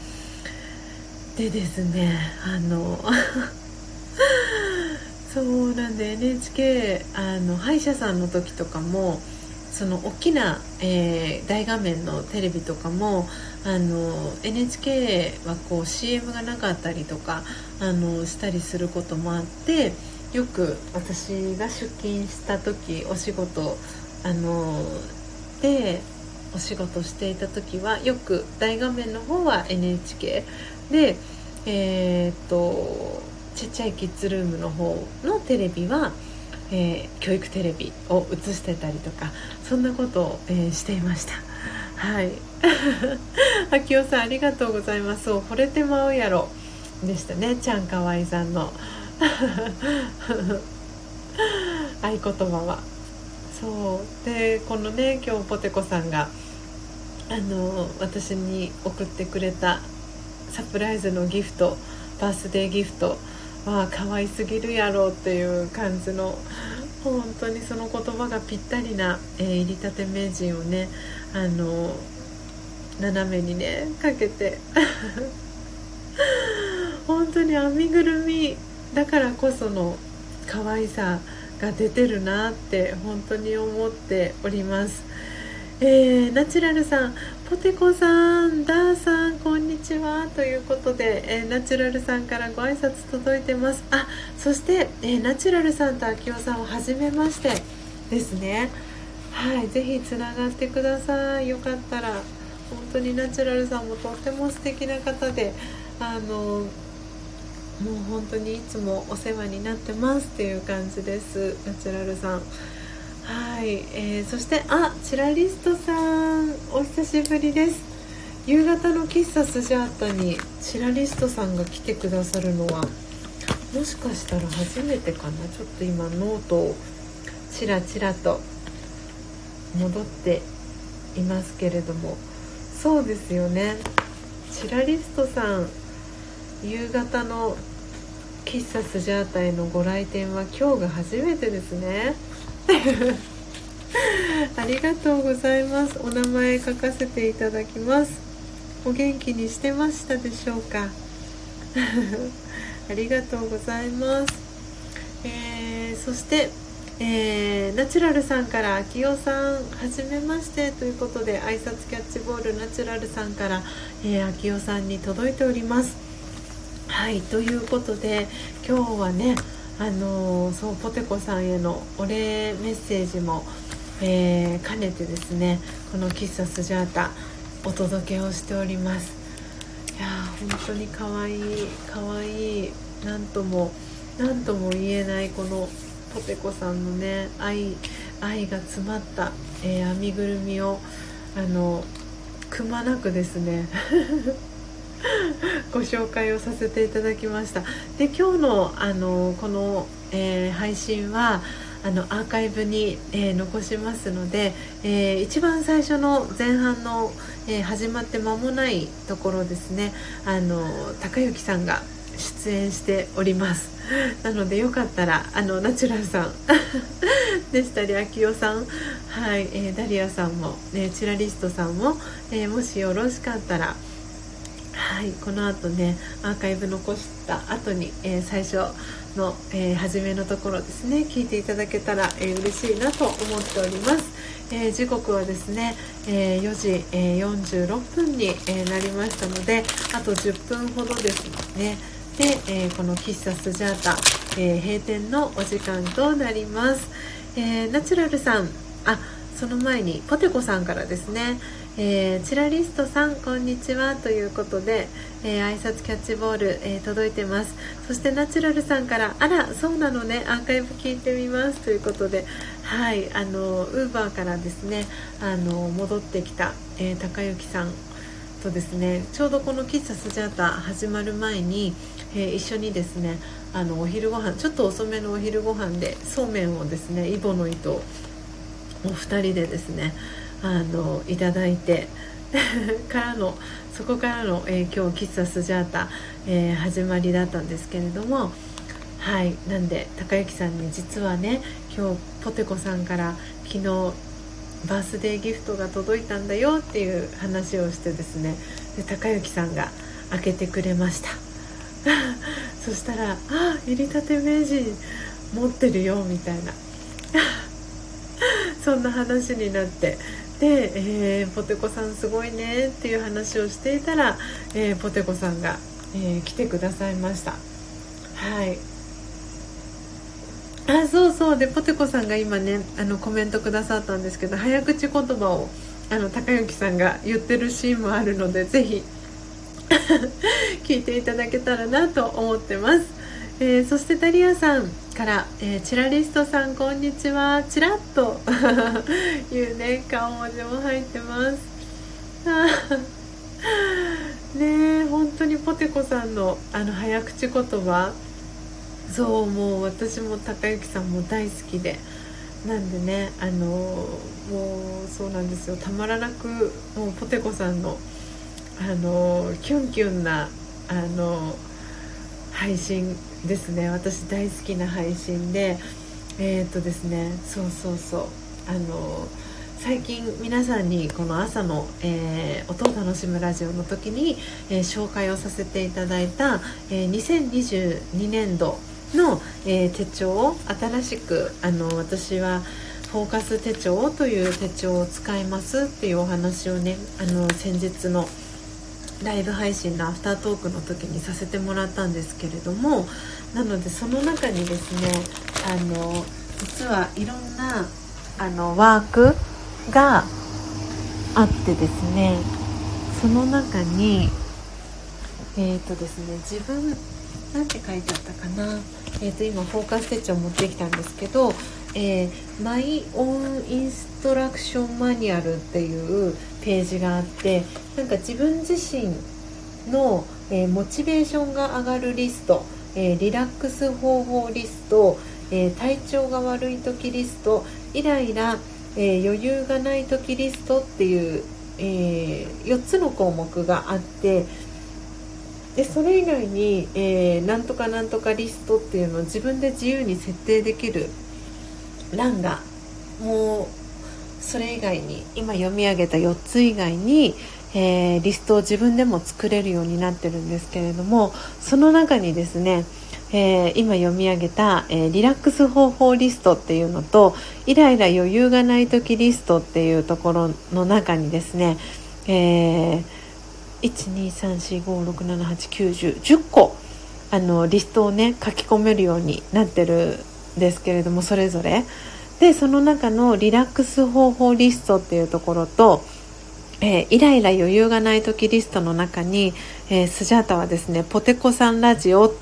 でですねあの そうなんで NHK あの歯医者さんの時とかもその大きな、えー、大画面のテレビとかもあの NHK はこう CM がなかったりとかあのしたりすることもあってよく私が出勤した時お仕事あのでお仕事していた時はよく大画面の方は NHK でえー、っとちっちゃいキッズルームの方のテレビは、えー、教育テレビを映してたりとかそんなことを、えー、していました。はい。秋代さんありがとうございます。そう惚れてまうやろ。でしたねちゃんかわいさんの。合言葉は。そう。でこのね今日ポテコさんがあの私に送ってくれたサプライズのギフトバースデーギフトは可愛すぎるやろっていう感じの本当にその言葉がぴったりな、えー、入りたて名人をねあの斜めにねかけて。本当に編みぐるみだからこその可愛さが出てるなって本当に思っております。えー、ナチュラルさん、ポテコさん、ダーさん、こんにちはということで、えー、ナチュラルさんからご挨拶届いてます。あ、そして、えー、ナチュラルさんと秋夫さんをはじめましてですね。はい、ぜひつながってください。よかったら、本当にナチュラルさんもとっても素敵な方で、あのもう本当にいつもお世話になってますっていう感じですナチュラルさん。はい、えー、そしてあチラリストさんお久しぶりです。夕方の喫茶スジャータにチラリストさんが来てくださるのはもしかしたら初めてかな。ちょっと今ノートをちらちらと戻っていますけれども。そうですよね。チラリストさん夕方の喫茶スジャータへのご来店は今日が初めてですね。ありがとうございます。お名前書かせていただきます。お元気にしてましたでしょうか？ありがとうございます、えー、そしてえー、ナチュラルさんから「秋代さんはじめまして」ということで挨拶キャッチボールナチュラルさんから、えー、秋代さんに届いております。はいということで今日はねあのそうポテコさんへのお礼メッセージも、えー兼ねてですねこの喫茶スジャータお届けをしております。いやー本当に可愛い可愛いなんともなんとも言えないこのポテコさんのね愛愛が詰まった、えー編みぐるみをあのくまなくですねご紹介をさせていただきました。で今日のあのこの、えー配信はあのアーカイブに、えー残しますので、えー一番最初の前半の、えー始まって間もないところですね。あの高之さんが出演しております。なのでよかったらあのナチュラルさん でしたり秋代さんはい、えーダリアさんも、ね、チラリストさんも、えもしよろしかったらはい、この後ねアーカイブ残した後に、えー最初の、えー初めのところですね聞いていただけたら、えー嬉しいなと思っております、えー時刻はですね、え4時、え46分に、えなりましたのであと10分ほどですねで、えこの喫茶スジャータ、え閉店のお時間となります、えナチュラルさんあその前にポテコさんからですね、えーチラリストさんこんにちはということで、えー挨拶キャッチボール、えー届いてます。そしてナチュラルさんからあらそうなのねアーカイブ聞いてみますということではいあのウーバーからですねあの戻ってきた、えー高之さんとですねちょうどこの喫茶スジャータ始まる前に、えー一緒にですねあのお昼ご飯ちょっと遅めのお昼ご飯でそうめんをですねイボの糸お二人でですねあのいただいて からのそこからの、えー今日喫茶スジャータ、えー始まりだったんですけれどもはいなんで高之さんに実はね今日ポテコさんから昨日バースデーギフトが届いたんだよっていう話をしてですねで高之さんが開けてくれました。そしたら「あ入りたて名人持ってるよ」みたいな。そんな話になってで、えーポテコさんすごいねっていう話をしていたら、えーポテコさんが、えー来てくださいました。はい。あそうそう。でポテコさんが今ねあのコメントくださったんですけど早口言葉をあの高之さんが言ってるシーンもあるのでぜひ 聞いていただけたらなと思ってます、えーそしてダリアさん。から、えーチラリストさんこんにちは。チラッと いうね顔文字も入ってます。ねえ本当にポテコさんのあの早口言葉。そうもう私も高之さんも大好きで。なんでねあのもうそうなんですよ。たまらなくもうポテコさんのあのキュンキュンなあの配信ですね私大好きな配信でえっ、とですねそうそうそうあの最近皆さんにこの朝の、えー音を楽しむラジオの時に、えー紹介をさせていただいた、えー2022年度の、え手帳を新しくあの私はフォーカス手帳という手帳を使いますっていうお話をねあの先日のライブ配信のアフタートークの時にさせてもらったんですけれどもなのでその中にですねあの実はいろんなあのワークがあってですねその中にえっ、とですね自分なんて書いてあったかなえー、と今フォーカス手帳持ってきたんですけど「えー、マイ・オン・インストラクション・マニュアル」っていうページがあってなんか自分自身の、えーモチベーションが上がるリスト、えーリラックス方法リスト、えー体調が悪い時リストイライラ、え余裕がない時リストっていう、え4つの項目があってでそれ以外に、えーなんとかなんとかリストっていうのを自分で自由に設定できる欄がもうそれ以外に今読み上げた4つ以外に、えーリストを自分でも作れるようになってるんですけれどもその中にですね、えー今読み上げた、えーリラックス方法リストっていうのとイライラ余裕がない時リストっていうところの中にですね、えー12345678910個あのリストをね書き込めるようになってるんですけれどもそれぞれ。でその中のリラックス方法リストっていうところと、えー、イライラ余裕がない時リストの中に、えー、スジャータはですねポテコさんラジオっ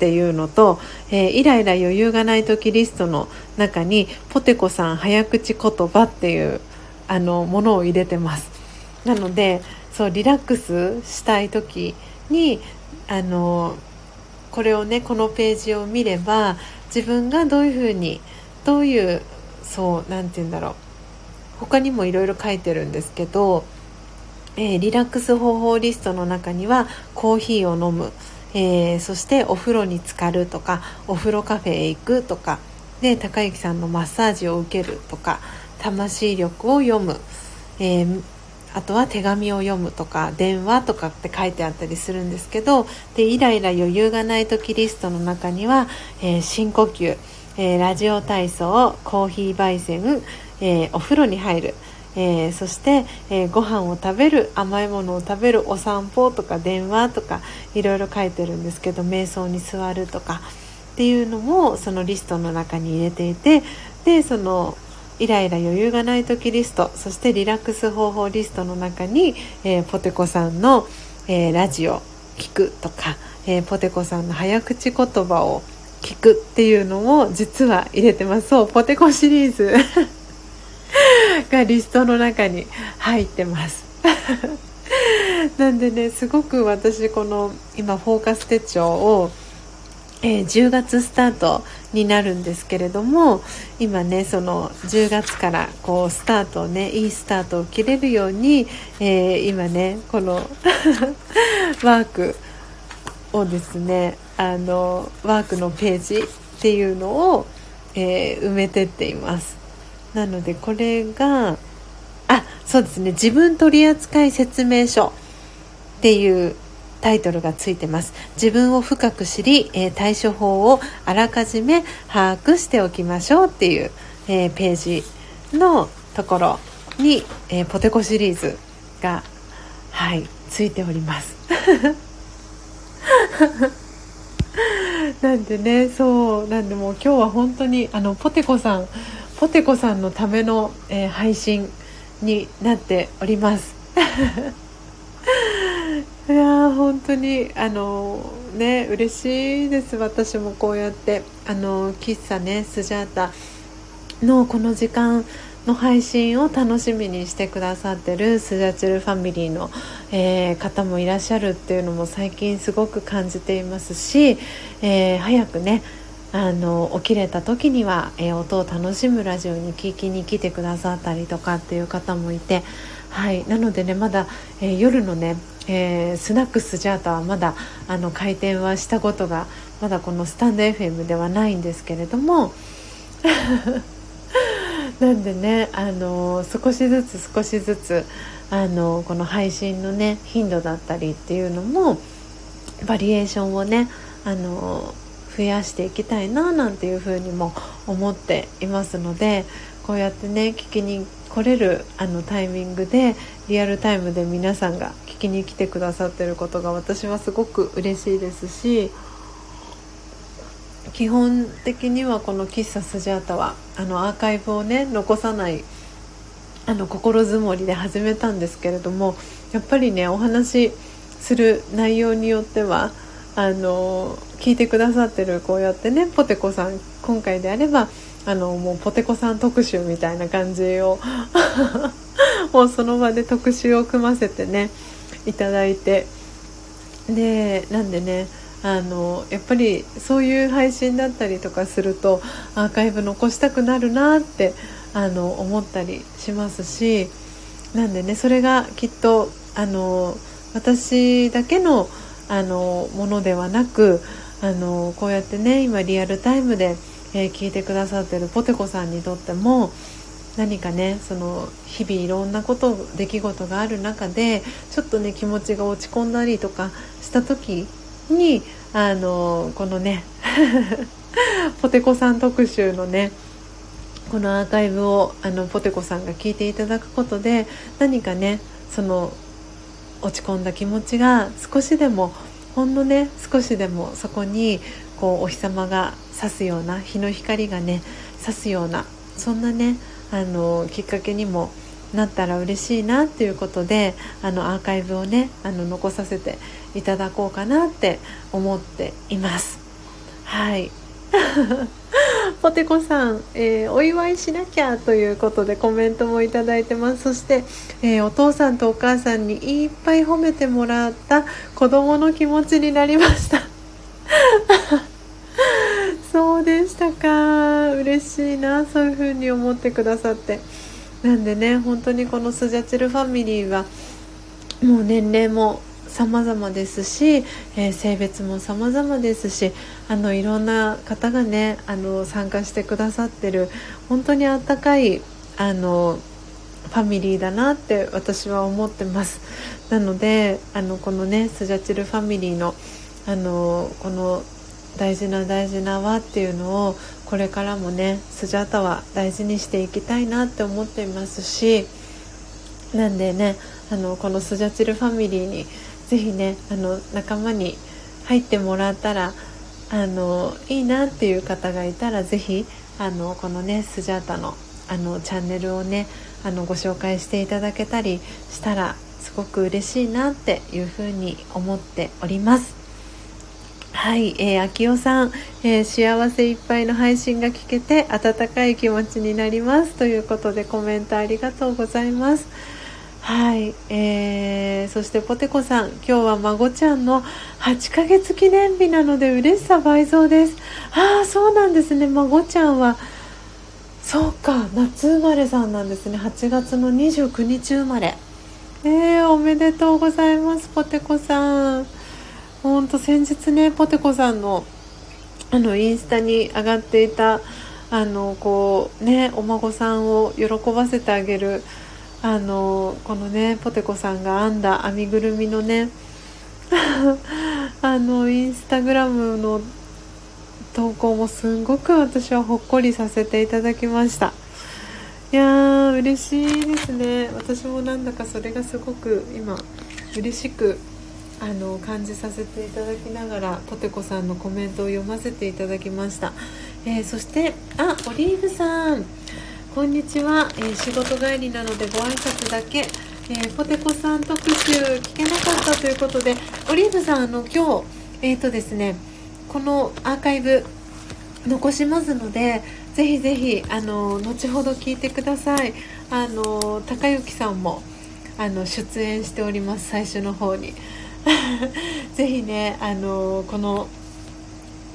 ていうのと、えー、イライラ余裕がない時リストの中にポテコさん早口言葉っていうあのものを入れてます。なのでそうリラックスしたい時にあのこれをねこのページを見れば自分がどういうふうにどういうそう何て言うんだろう。他にもいろいろ書いてるんですけど、えー、リラックス方法リストの中にはコーヒーを飲む、えー、そしてお風呂に浸かるとかお風呂カフェへ行くとか。で高之さんのマッサージを受けるとか。魂力を読む、えー、あとは手紙を読むとか。電話とかって書いてあったりするんですけど。でイライラ余裕がない時リストの中には、え、深呼吸、えー、ラジオ体操コーヒー焙煎、えー、お風呂に入る、えそして、えー、ご飯を食べる甘いものを食べるお散歩とか電話とかいろいろ書いてるんですけど瞑想に座るとかっていうのもそのリストの中に入れていてでそのイライラ余裕がない時リストそしてリラックス方法リストの中に、えー、ポテコさんの、えー、ラジオ聞くとか、えー、ポテコさんの早口言葉を聞くっていうのを実は入れてます。そうポテコシリーズ がリストの中に入ってます。なんでねすごく私この今フォーカス手帳をえー、10月スタートになるんですけれども今ねその10月からこうスタートをねいいスタートを切れるように、えー、今ねこの ワークをですねあのワークのページっていうのを、えー、埋めてっています。なのでこれがあそうですね。自分取扱説明書っていうタイトルがついてます。自分を深く知り、えー、対処法をあらかじめ把握しておきましょうっていう、えー、ページのところに、えー、ポテコシリーズがはいついております。なんでねそうなんでもう今日は本当にあのポテコさんポテコさんのための、えー、配信になっております。いや本当にあのね嬉しいです。私もこうやってあの喫茶ねスジャータのこの時間の配信を楽しみにしてくださってるスジャチルファミリーの、えー、方もいらっしゃるっていうのも最近すごく感じていますし、えー、早くねあの起きれた時には、えー、音を楽しむラジオに聞きに来てくださったりとかっていう方もいてはい。なのでねまだ、え夜のねえー、スナックスジャータはまだあの開店はしたことがまだこのスタンド FM ではないんですけれどもなんでねあの少しずつ少しずつあのこの配信のね頻度だったりっていうのもバリエーションをねあの増やしていきたいななんていうふうにも思っていますのでこうやってね聞きに来れるあのタイミングでリアルタイムで皆さんが聞きに来てくださってることが私はすごく嬉しいですし基本的にはこの喫茶スジャータはあのアーカイブをね残さないあの心づもりで始めたんですけれどもやっぱりねお話しする内容によってはあの聞いてくださってるこうやってねポテコさん今回であればあのもうポテコさん特集みたいな感じを もうその場で特集を組ませてねいただいて。でなんでねあのやっぱりそういう配信だったりとかするとアーカイブ残したくなるなってあの思ったりしますしなんでねそれがきっとあの私だけのあのものではなくあのこうやってね今リアルタイムで、えー、聞いてくださってるポテコさんにとっても何かねその日々いろんなこと出来事がある中でちょっとね気持ちが落ち込んだりとかした時にあのこのね ポテコさん特集のねこのアーカイブをあのポテコさんが聞いていただくことで何かねその落ち込んだ気持ちが少しでもほんのね少しでもそこにこうお日様が差すような日の光がね差すような、そんなねあのきっかけにもなったら嬉しいなっていうことであのアーカイブをねあの残させていただこうかなって思っています。はい。ポテコさん、えー、お祝いしなきゃということでコメントもいただいてます。そして、えー、お父さんとお母さんにいっぱい褒めてもらった子供の気持ちになりました。そうでしたか。嬉しいなそういう風に思ってくださって。なんでね本当にこのスジャチルファミリーはもう年齢も様々ですし、えー、性別も様々ですしあのいろんな方がねあの参加してくださってる本当にあったかいあのファミリーだなって私は思ってます。なのであのこのねスジャチルファミリーのあのこの大事な大事な輪っていうのをこれからもねスジャータは大事にしていきたいなって思っていますしなんでねあのこのスジャチルファミリーにぜひねあの仲間に入ってもらったらあのいいなっていう方がいたらぜひあのこのねスジャータのあのチャンネルをねあのご紹介していただけたりしたらすごく嬉しいなっていうふうに思っております。はい、えー、秋代さん、えー、幸せいっぱいの配信が聞けて温かい気持ちになります。ということでコメントありがとうございます。はい、えー、そしてポテコさん今日は孫ちゃんの8ヶ月記念日なので嬉しさ倍増です。ああそうなんですね。孫ちゃんはそうか夏生まれさんなんですね。8月の29日生まれ。えー、おめでとうございますポテコさん。ほんと先日ねポテコさんのあのインスタに上がっていたあのこうねお孫さんを喜ばせてあげるあのこのねポテコさんが編んだ編みぐるみのね あのインスタグラムの投稿もすごく私はほっこりさせていただきました。いやー嬉しいですね。私もなんだかそれがすごく今嬉しくあの感じさせていただきながらポテコさんのコメントを読ませていただきました、えー、そしてあオリーブさん。こんにちは、えー、仕事帰りなのでご挨拶だけ、えー、ポテコさん特集聞けなかったということでオリーブさんあの今日え、ー、とですねこのアーカイブ残しますのでぜひぜひあの後ほど聞いてください。あの高之さんもあの出演しております最初の方に。ぜひねあのこの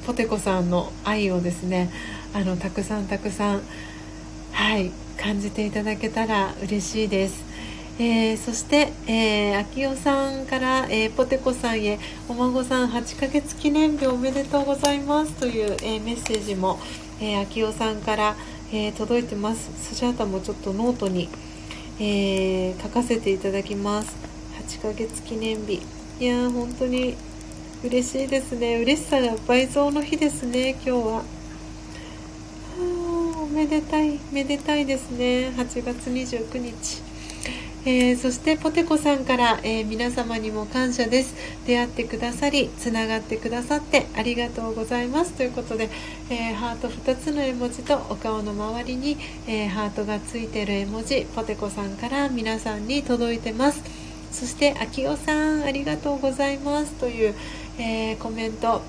ポテコさんの愛をですねあのたくさんたくさんはい感じていただけたら嬉しいです。えー、そして、えー、秋代さんから、えー、ポテコさんへお孫さん8ヶ月記念日おめでとうございますという、えメッセージも、え秋代さんから、え届いてます。スジャータもちょっとノートに、え書かせていただきます。8ヶ月記念日。いやー本当に嬉しいですね。嬉しさが倍増の日ですね今日は。お。めでたいめでたいですね。8月29日。えー、そしてポテコさんから、えー、皆様にも感謝です。出会ってくださりつながってくださってありがとうございます。ということで、えー、ハート2つの絵文字とお顔の周りに、えハートがついてる絵文字ポテコさんから皆さんに届いてます。そしてあきおさんありがとうございます。という、えコメント。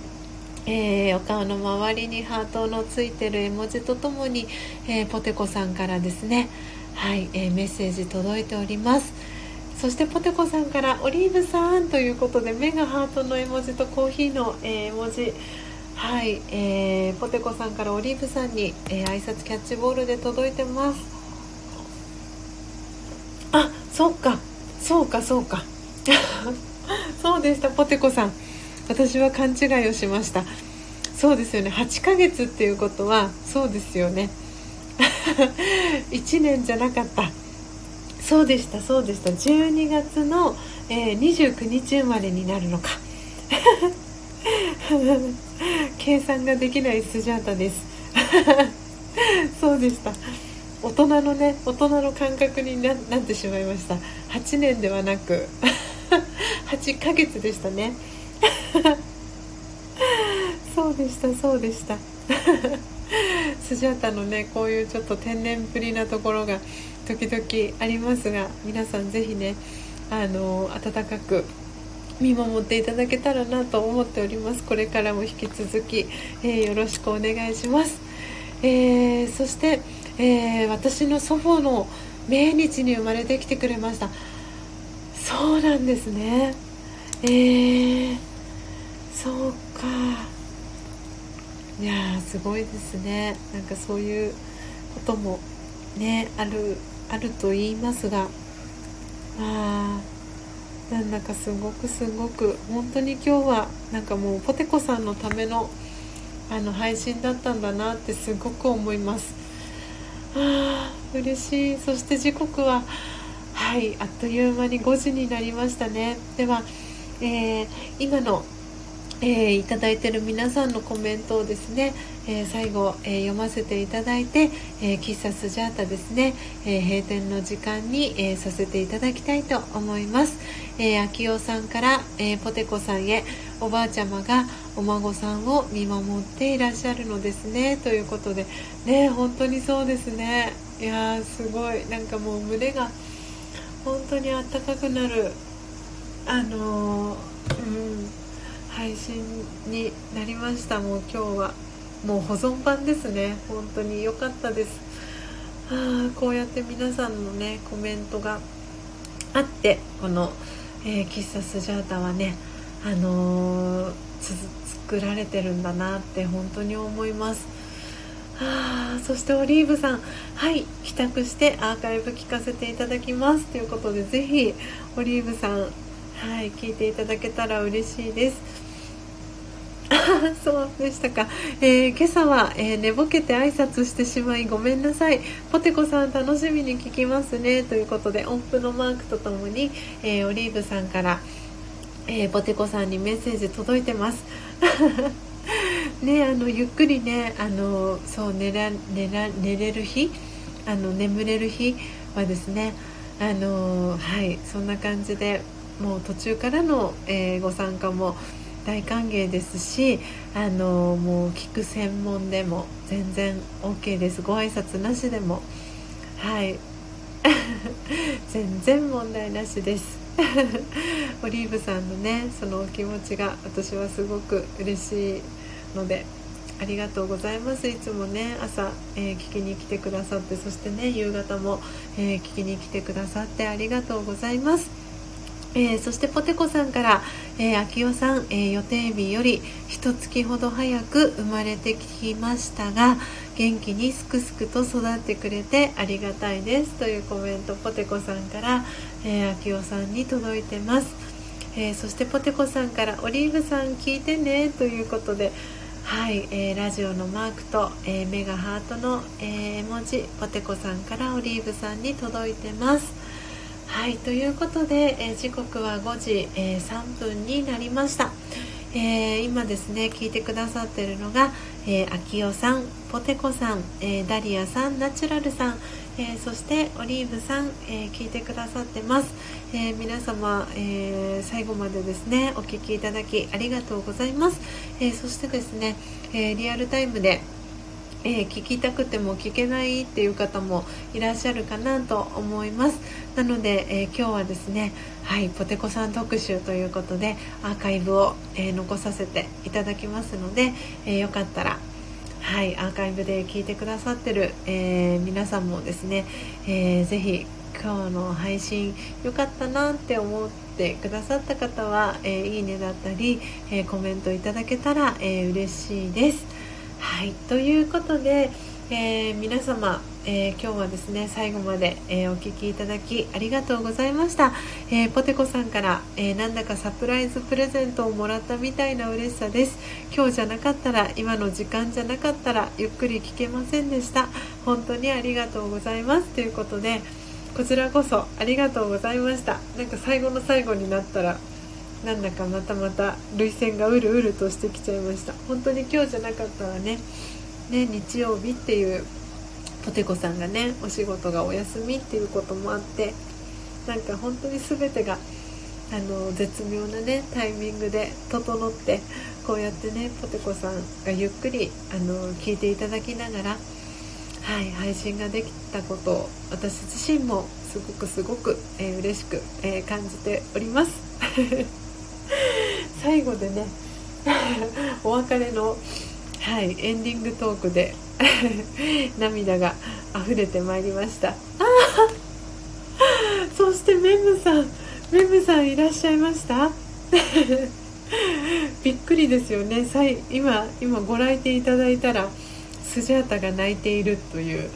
えー、お顔の周りにハートのついてる絵文字とともに、えー、ポテコさんからですね。はい、えー、メッセージ届いております。そしてポテコさんから「オリーブさん」ということで目がハートの絵文字とコーヒーの、絵文字。はい、えー、ポテコさんからオリーブさんに、えー、挨拶キャッチボールで届いてます。あそうか。そうかそうか。そう でしたポテコさん。私は勘違いをしました。そうですよね。8ヶ月っていうことはそうですよね。1年じゃなかった。そうでしたそうでした。12月の、えー、29日生まれになるのか。計算ができないスジャータです。そうでした。大人のね大人の感覚になってしまいました。8年ではなく。8ヶ月でしたね。そうでしたそうでした。スジャータのねこういうちょっと天然ぶりなところが時々ありますが皆さん是非ねあの温かく見守っていただけたらなと思っております。これからも引き続き、えー、よろしくお願いします、えー、そして、えー、私の祖母の命日に生まれてきてくれました。そうなんですね。えー、そうか。いやすごいですね。なんかそういうこともねあるあると言いますが。あなんだかすごくすごく本当に今日はなんかもうポテコさんのためのあの配信だったんだなってすごく思います。嬉しい。そして時刻ははいあっという間に5時になりましたね。では、えー、今のえー、いただいている皆さんのコメントをですね、えー、最後、えー、読ませていただいて、え喫茶スジャータですね、え閉店の時間に、えさせていただきたいと思います、え秋代さんから、えポテコさんへおばあちゃまがお孫さんを見守っていらっしゃるのですねということでね本当にそうですね。いやすごい。なんかもう胸が本当にあったかくなるあのうん配信になりましたもう今日は。もう保存版ですね。本当に良かったです。あこうやって皆さんのねコメントがあってこの、えー、喫茶スジャータはねあのー、作られてるんだなって本当に思います。あそしてオリーブさん。はい帰宅してアーカイブ聞かせていただきます。ということでぜひオリーブさんはい聞いていただけたら嬉しいです。そうでしたか、えー、今朝は、えー、寝ぼけて挨拶してしまいごめんなさい。ポテコさん楽しみに聞きますね。ということで音符のマークとともに、えー、オリーブさんから、えポテコさんにメッセージ届いてます。ねあのゆっくりねあのそう寝ら寝ら寝れる日あの眠れる日はですねあのはいそんな感じでもう途中からの、えご参加も大歓迎ですしあのもう聞く専門でも全然 OK です。ご挨拶なしでも。はい。全然問題なしです。オリーブさんのねそのお気持ちが私はすごく嬉しいのでありがとうございます。いつもね朝、えー、聞きに来てくださってそしてね夕方も、えー、聞きに来てくださってありがとうございます。えー、そしてポテコさんから、えー、秋代さん、えー、予定日より一月ほど早く生まれてきましたが元気にすくすくと育ってくれてありがたいですというコメントポテコさんから、えー、秋代さんに届いてます、えー、そしてポテコさんからオリーブさん聞いてねということではい、えー、ラジオのマークと、えー、メガハートの、えー、文字ポテコさんからオリーブさんに届いてます。はいということで、えー、時刻は5時、えー、3分になりました、えー、今ですね聞いてくださってるのが、えー、秋代さんポテコさん、えダリアさんナチュラルさん、えそしてオリーブさん、え聞いてくださってます、え皆様、えー最後までですねお聴きいただきありがとうございます、えそしてですね、えリアルタイムでえー、聞きたくても聞けないっていう方もいらっしゃるかなと思います。なので、えー、今日はですねはいポテコさん特集ということでアーカイブを、えー、残させていただきますので、えよかったらはいアーカイブで聞いてくださってる、え皆さんもですね、えー、ぜひ今日の配信良かったなって思ってくださった方は、えいいねだったり、えコメントいただけたら、え嬉しいです。はいということで、えー、皆様、えー、今日はですね最後まで、えー、お聴きいただきありがとうございました、えポテコさんから、えなんだかサプライズプレゼントをもらったみたいな嬉しさです。今日じゃなかったら今の時間じゃなかったらゆっくり聞けませんでした。本当にありがとうございます。ということでこちらこそありがとうございました。なんか最後の最後になったらなんだかまたまた涙腺がうるうるとしてきちゃいました。本当に今日じゃなかったらね。ね日曜日っていうポテコさんがねお仕事がお休みっていうこともあってなんか本当に全てがあの絶妙なねタイミングで整ってこうやってねポテコさんがゆっくりあの聞いていただきながらはい、配信ができたことを私自身もすごくすごく、えー、嬉しく、えー、感じております。最後でね お別れの、はい、エンディングトークで 涙が溢れてまいりました。あそしてメムさんメムさんいらっしゃいました？びっくりですよね。今今ご来店いただいたらスジャータが泣いているという。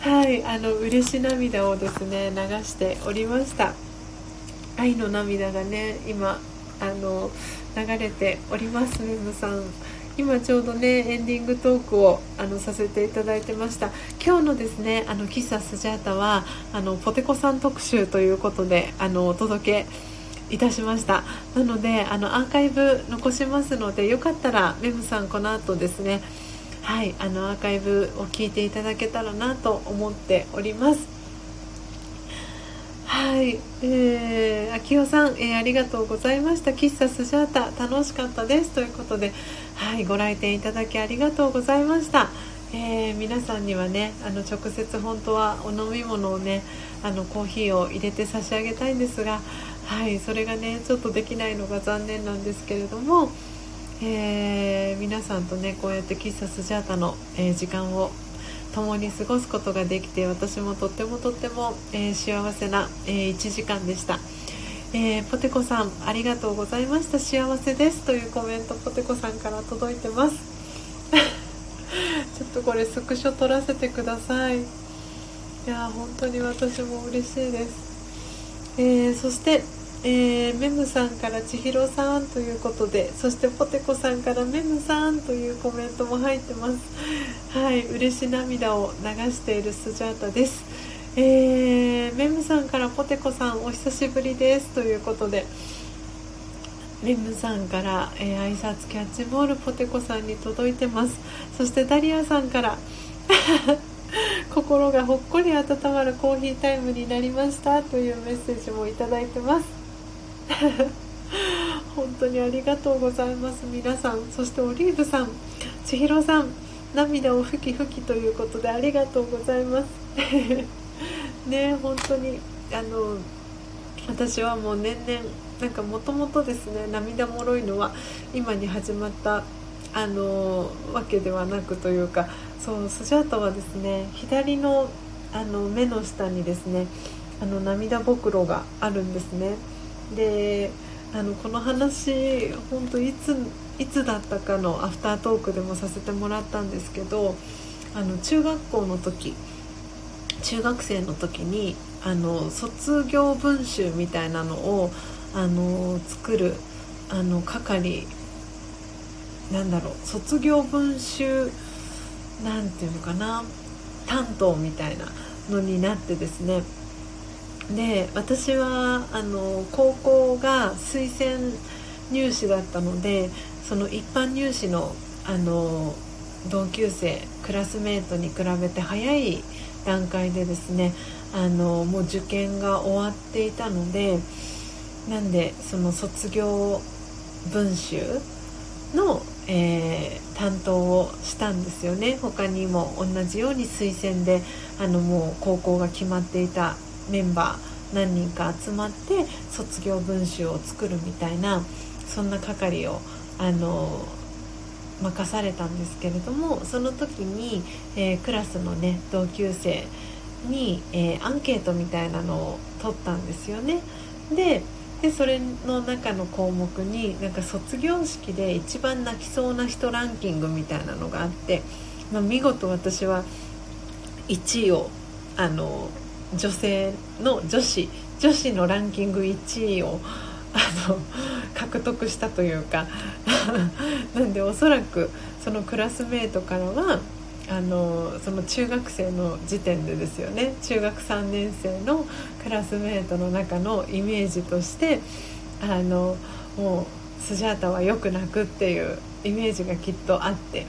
はいあの嬉し涙をですね流しておりました。愛の涙がね今あの流れておりますメムさん。今ちょうどねエンディングトークをあのさせていただいてました。今日のですねあの喫茶スジャータはあのポテコさん特集ということであのお届けいたしました。なのであのアーカイブ残しますのでよかったらメムさんこの後ですねはいあのアーカイブを聞いていただけたらなと思っております。はい、えー、秋代さん、えー、ありがとうございました。喫茶スジャータ楽しかったです。ということではいご来店いただきありがとうございました。えー、皆さんにはねあの直接本当はお飲み物をねあのコーヒーを入れて差し上げたいんですがはいそれがねちょっとできないのが残念なんですけれども、えー、皆さんとねこうやって喫茶スジャータの、え、時間を共に過ごすことができて私もとってもとっても、えー、幸せな、え1時間でした。えー、ポテコさんありがとうございました。幸せです。というコメントポテコさんから届いてます。ちょっとこれスクショ撮らせてください。いや本当に私も嬉しいです、えー、そしてえー、メムさんから千尋さんということでそしてポテコさんからメムさんというコメントも入ってます。はい嬉し涙を流しているスジャータです。えー、メムさんからポテコさんお久しぶりですということでメムさんから、えー、挨拶キャッチボールポテコさんに届いてます。そしてダリアさんから 心がほっこり温まるコーヒータイムになりましたというメッセージもいただいてます。本当にありがとうございます。皆さんそしてオリーブさん千尋さん涙をふきふきということでありがとうございます。ね本当にあの私はもう年々なんかもともとですね涙もろいのは今に始まったあのわけではなくというかそうスジャータはですね左のあの目の下にですねあの涙ぼくろがあるんですね。であのこの話本当いついつだったかのアフタートークでもさせてもらったんですけどあの中学校の時中学生の時にあの卒業文集みたいなのをあの作るあの係なんだろう卒業文集なんていうのかな担当みたいなのになってですねで私はあの高校が推薦入試だったのでその一般入試のあの同級生クラスメートに比べて早い段階でですねあのもう受験が終わっていたのでなんでその卒業文集の、えー、担当をしたんですよね。他にも同じように推薦であのもう高校が決まっていたメンバー何人か集まって卒業文集を作るみたいなそんな係をあの任されたんですけれどもその時に、えー、クラスのね同級生に、えー、アンケートみたいなのを取ったんですよね。ででそれの中の項目になんか卒業式で一番泣きそうな人ランキングみたいなのがあって、まあ、見事私は1位をあの女性の女子女子のランキング1位をあの獲得したというか なんでおそらくそのクラスメートからはあのその中学生の時点でですよね。中学3年生のクラスメートの中のイメージとしてあのもうスジャータはよく泣くっていうイメージがきっとあって。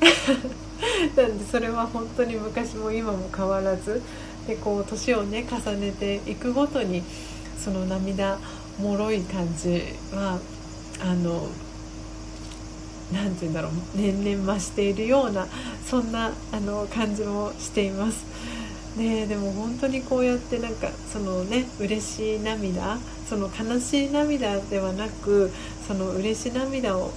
なんでそれは本当に昔も今も変わらずでこう年をね重ねていくごとにその涙もろい感じはあの何て言うんだろう年々増しているようなそんなあの感じもしています。ね、でも本当にこうやってなんかそのね嬉しい涙その悲しい涙ではなくその嬉しい涙を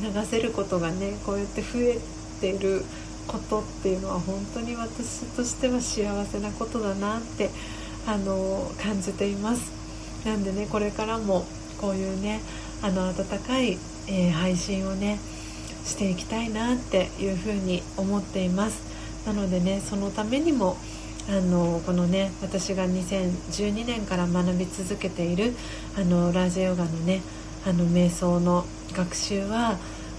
流せることがねこうやって増えていることっていうのは本当に私としては幸せなことだなってあの感じています。なんでねこれからもこういうねあの温かい、えー、配信をねしていきたいなっていうふうに思っています。なのでねそのためにもあのこのね私が2012年から学び続けているあのラージヨガのねあの瞑想の学習は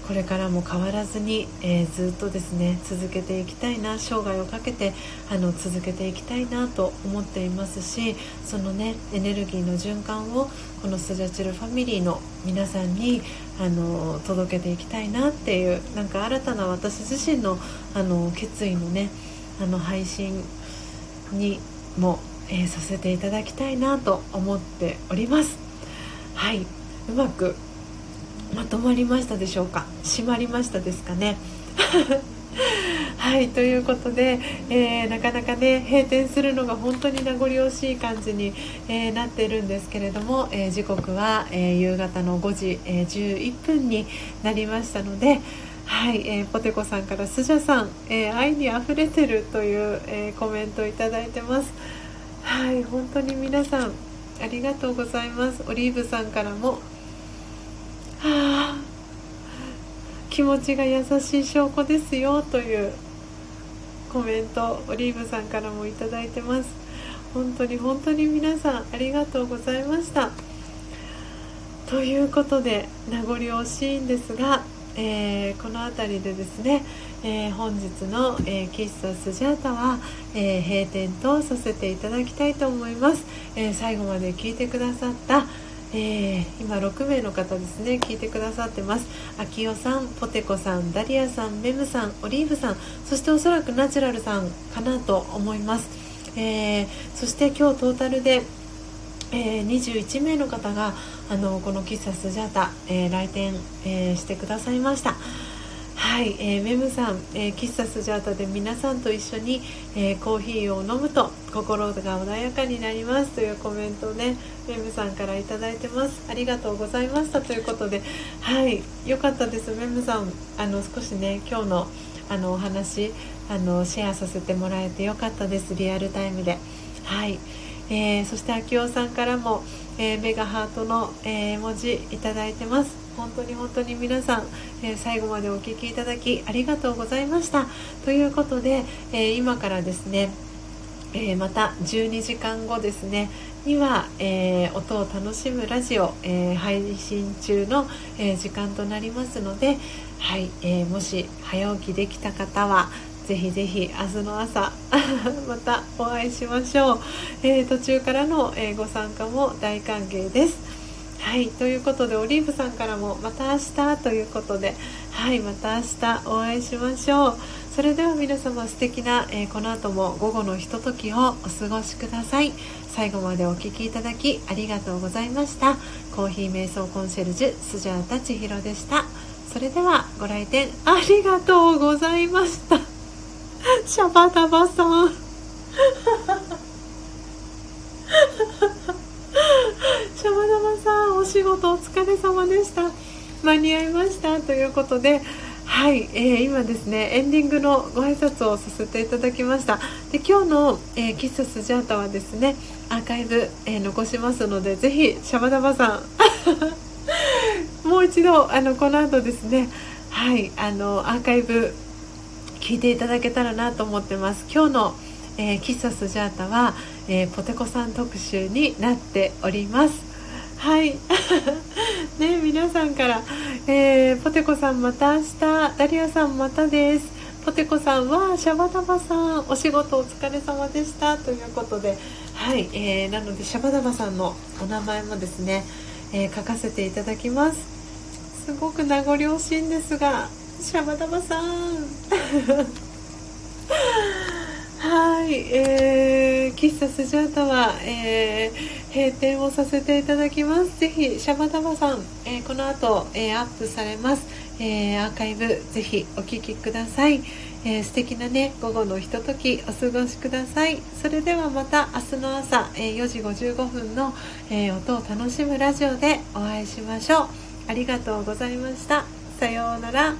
これからも変わらずに、えー、ずっとですね続けていきたいな生涯をかけてあの続けていきたいなと思っていますしそのねエネルギーの循環をこのスジャチルファミリーの皆さんにあの届けていきたいなっていうなんか新たな私自身のあの決意のねあの配信にも、えー、させていただきたいなと思っております。はいうまくまとまりましたでしょうか？閉まりましたですかね？はいということで、えー、なかなかね閉店するのが本当に名残惜しい感じに、えー、なってるんですけれども、えー、時刻は、え夕方の5時、え11分になりましたのではい、えー、ポテコさんからスジャさん、え愛にあふれてるという、えコメントをいただいてます。はい本当に皆さんありがとうございます。オリーブさんからもはあ気持ちが優しい証拠ですよというコメントオリーブさんからもいただいてます。本当に本当に皆さんありがとうございました。ということで名残惜しいんですが、えー、この辺りでですね、えー、本日の、えー、喫茶スジャータは、え閉店とさせていただきたいと思います、え最後まで聞いてくださったえー、今6名の方ですね聞いてくださってます秋代さんポテコさんダリアさんメムさんオリーブさんそしておそらくナチュラルさんかなと思います、えー、そして今日トータルでえー、21名の方があのこの喫茶スジャータ、え、来店、え、してくださいました。はい、えー、メムさん、えー、喫茶スジャータで皆さんと一緒に、えー、コーヒーを飲むと心が穏やかになりますというコメントをねメムさんから頂いてます。ありがとうございました。ということではい良かったです。メムさんあの少しね今日のあのお話あのシェアさせてもらえてよかったです。リアルタイムで。はい、えー、そして秋夫さんからも、えー、メガハートの、えー、文字いただいてます。本当に本当に皆さん、えー、最後までお聴きいただきありがとうございました。ということで、えー、今からですねえー、また12時間後ですねには、え、音を楽しむラジオ、え、配信中の、え時間となりますので、はいえもし早起きできた方はぜひぜひ明日の朝 またお会いしましょう、え途中からの、えご参加も大歓迎です。はいということでオリーブさんからもまた明日ということではいまた明日お会いしましょう。それでは皆様素敵な、えー、この後も午後のひとときをお過ごしください。最後までお聴きいただきありがとうございました。コーヒー瞑想コンシェルジュスジャータ千尋でした。それではご来店ありがとうございました。シャバダバさん。シャバダバさんお仕事お疲れ様でした。間に合いました。ということではい、えー、今ですねエンディングのご挨拶をさせていただきました。で今日の、えー、喫茶スジャータはですねアーカイブ、えー、残しますのでぜひシャバダバさん もう一度あのこの後ですねはいあのアーカイブ聞いていただけたらなと思ってます。今日の、えー、喫茶スジャータは、えー、ポテコさん特集になっております。はい。ね皆さんから、えー、ポテコさんまた明日ダリアさんまたです。ポテコさんはシャバダバさんお仕事お疲れ様でした。ということではい、えー、なのでシャバダバさんのお名前もですね、えー、書かせていただきます。すごく名残惜しいんですがシャバダバさん。はい、えー喫茶スジャータは、えー閉店をさせていただきます。ぜひシャバダバさん、えーこの後、えーアップされます、えーアーカイブぜひお聞きください、えー素敵なね午後のひとときお過ごしください。それではまた明日の朝、えー4時55分の、えー音を楽しむラジオでお会いしましょう。ありがとうございました。さようなら。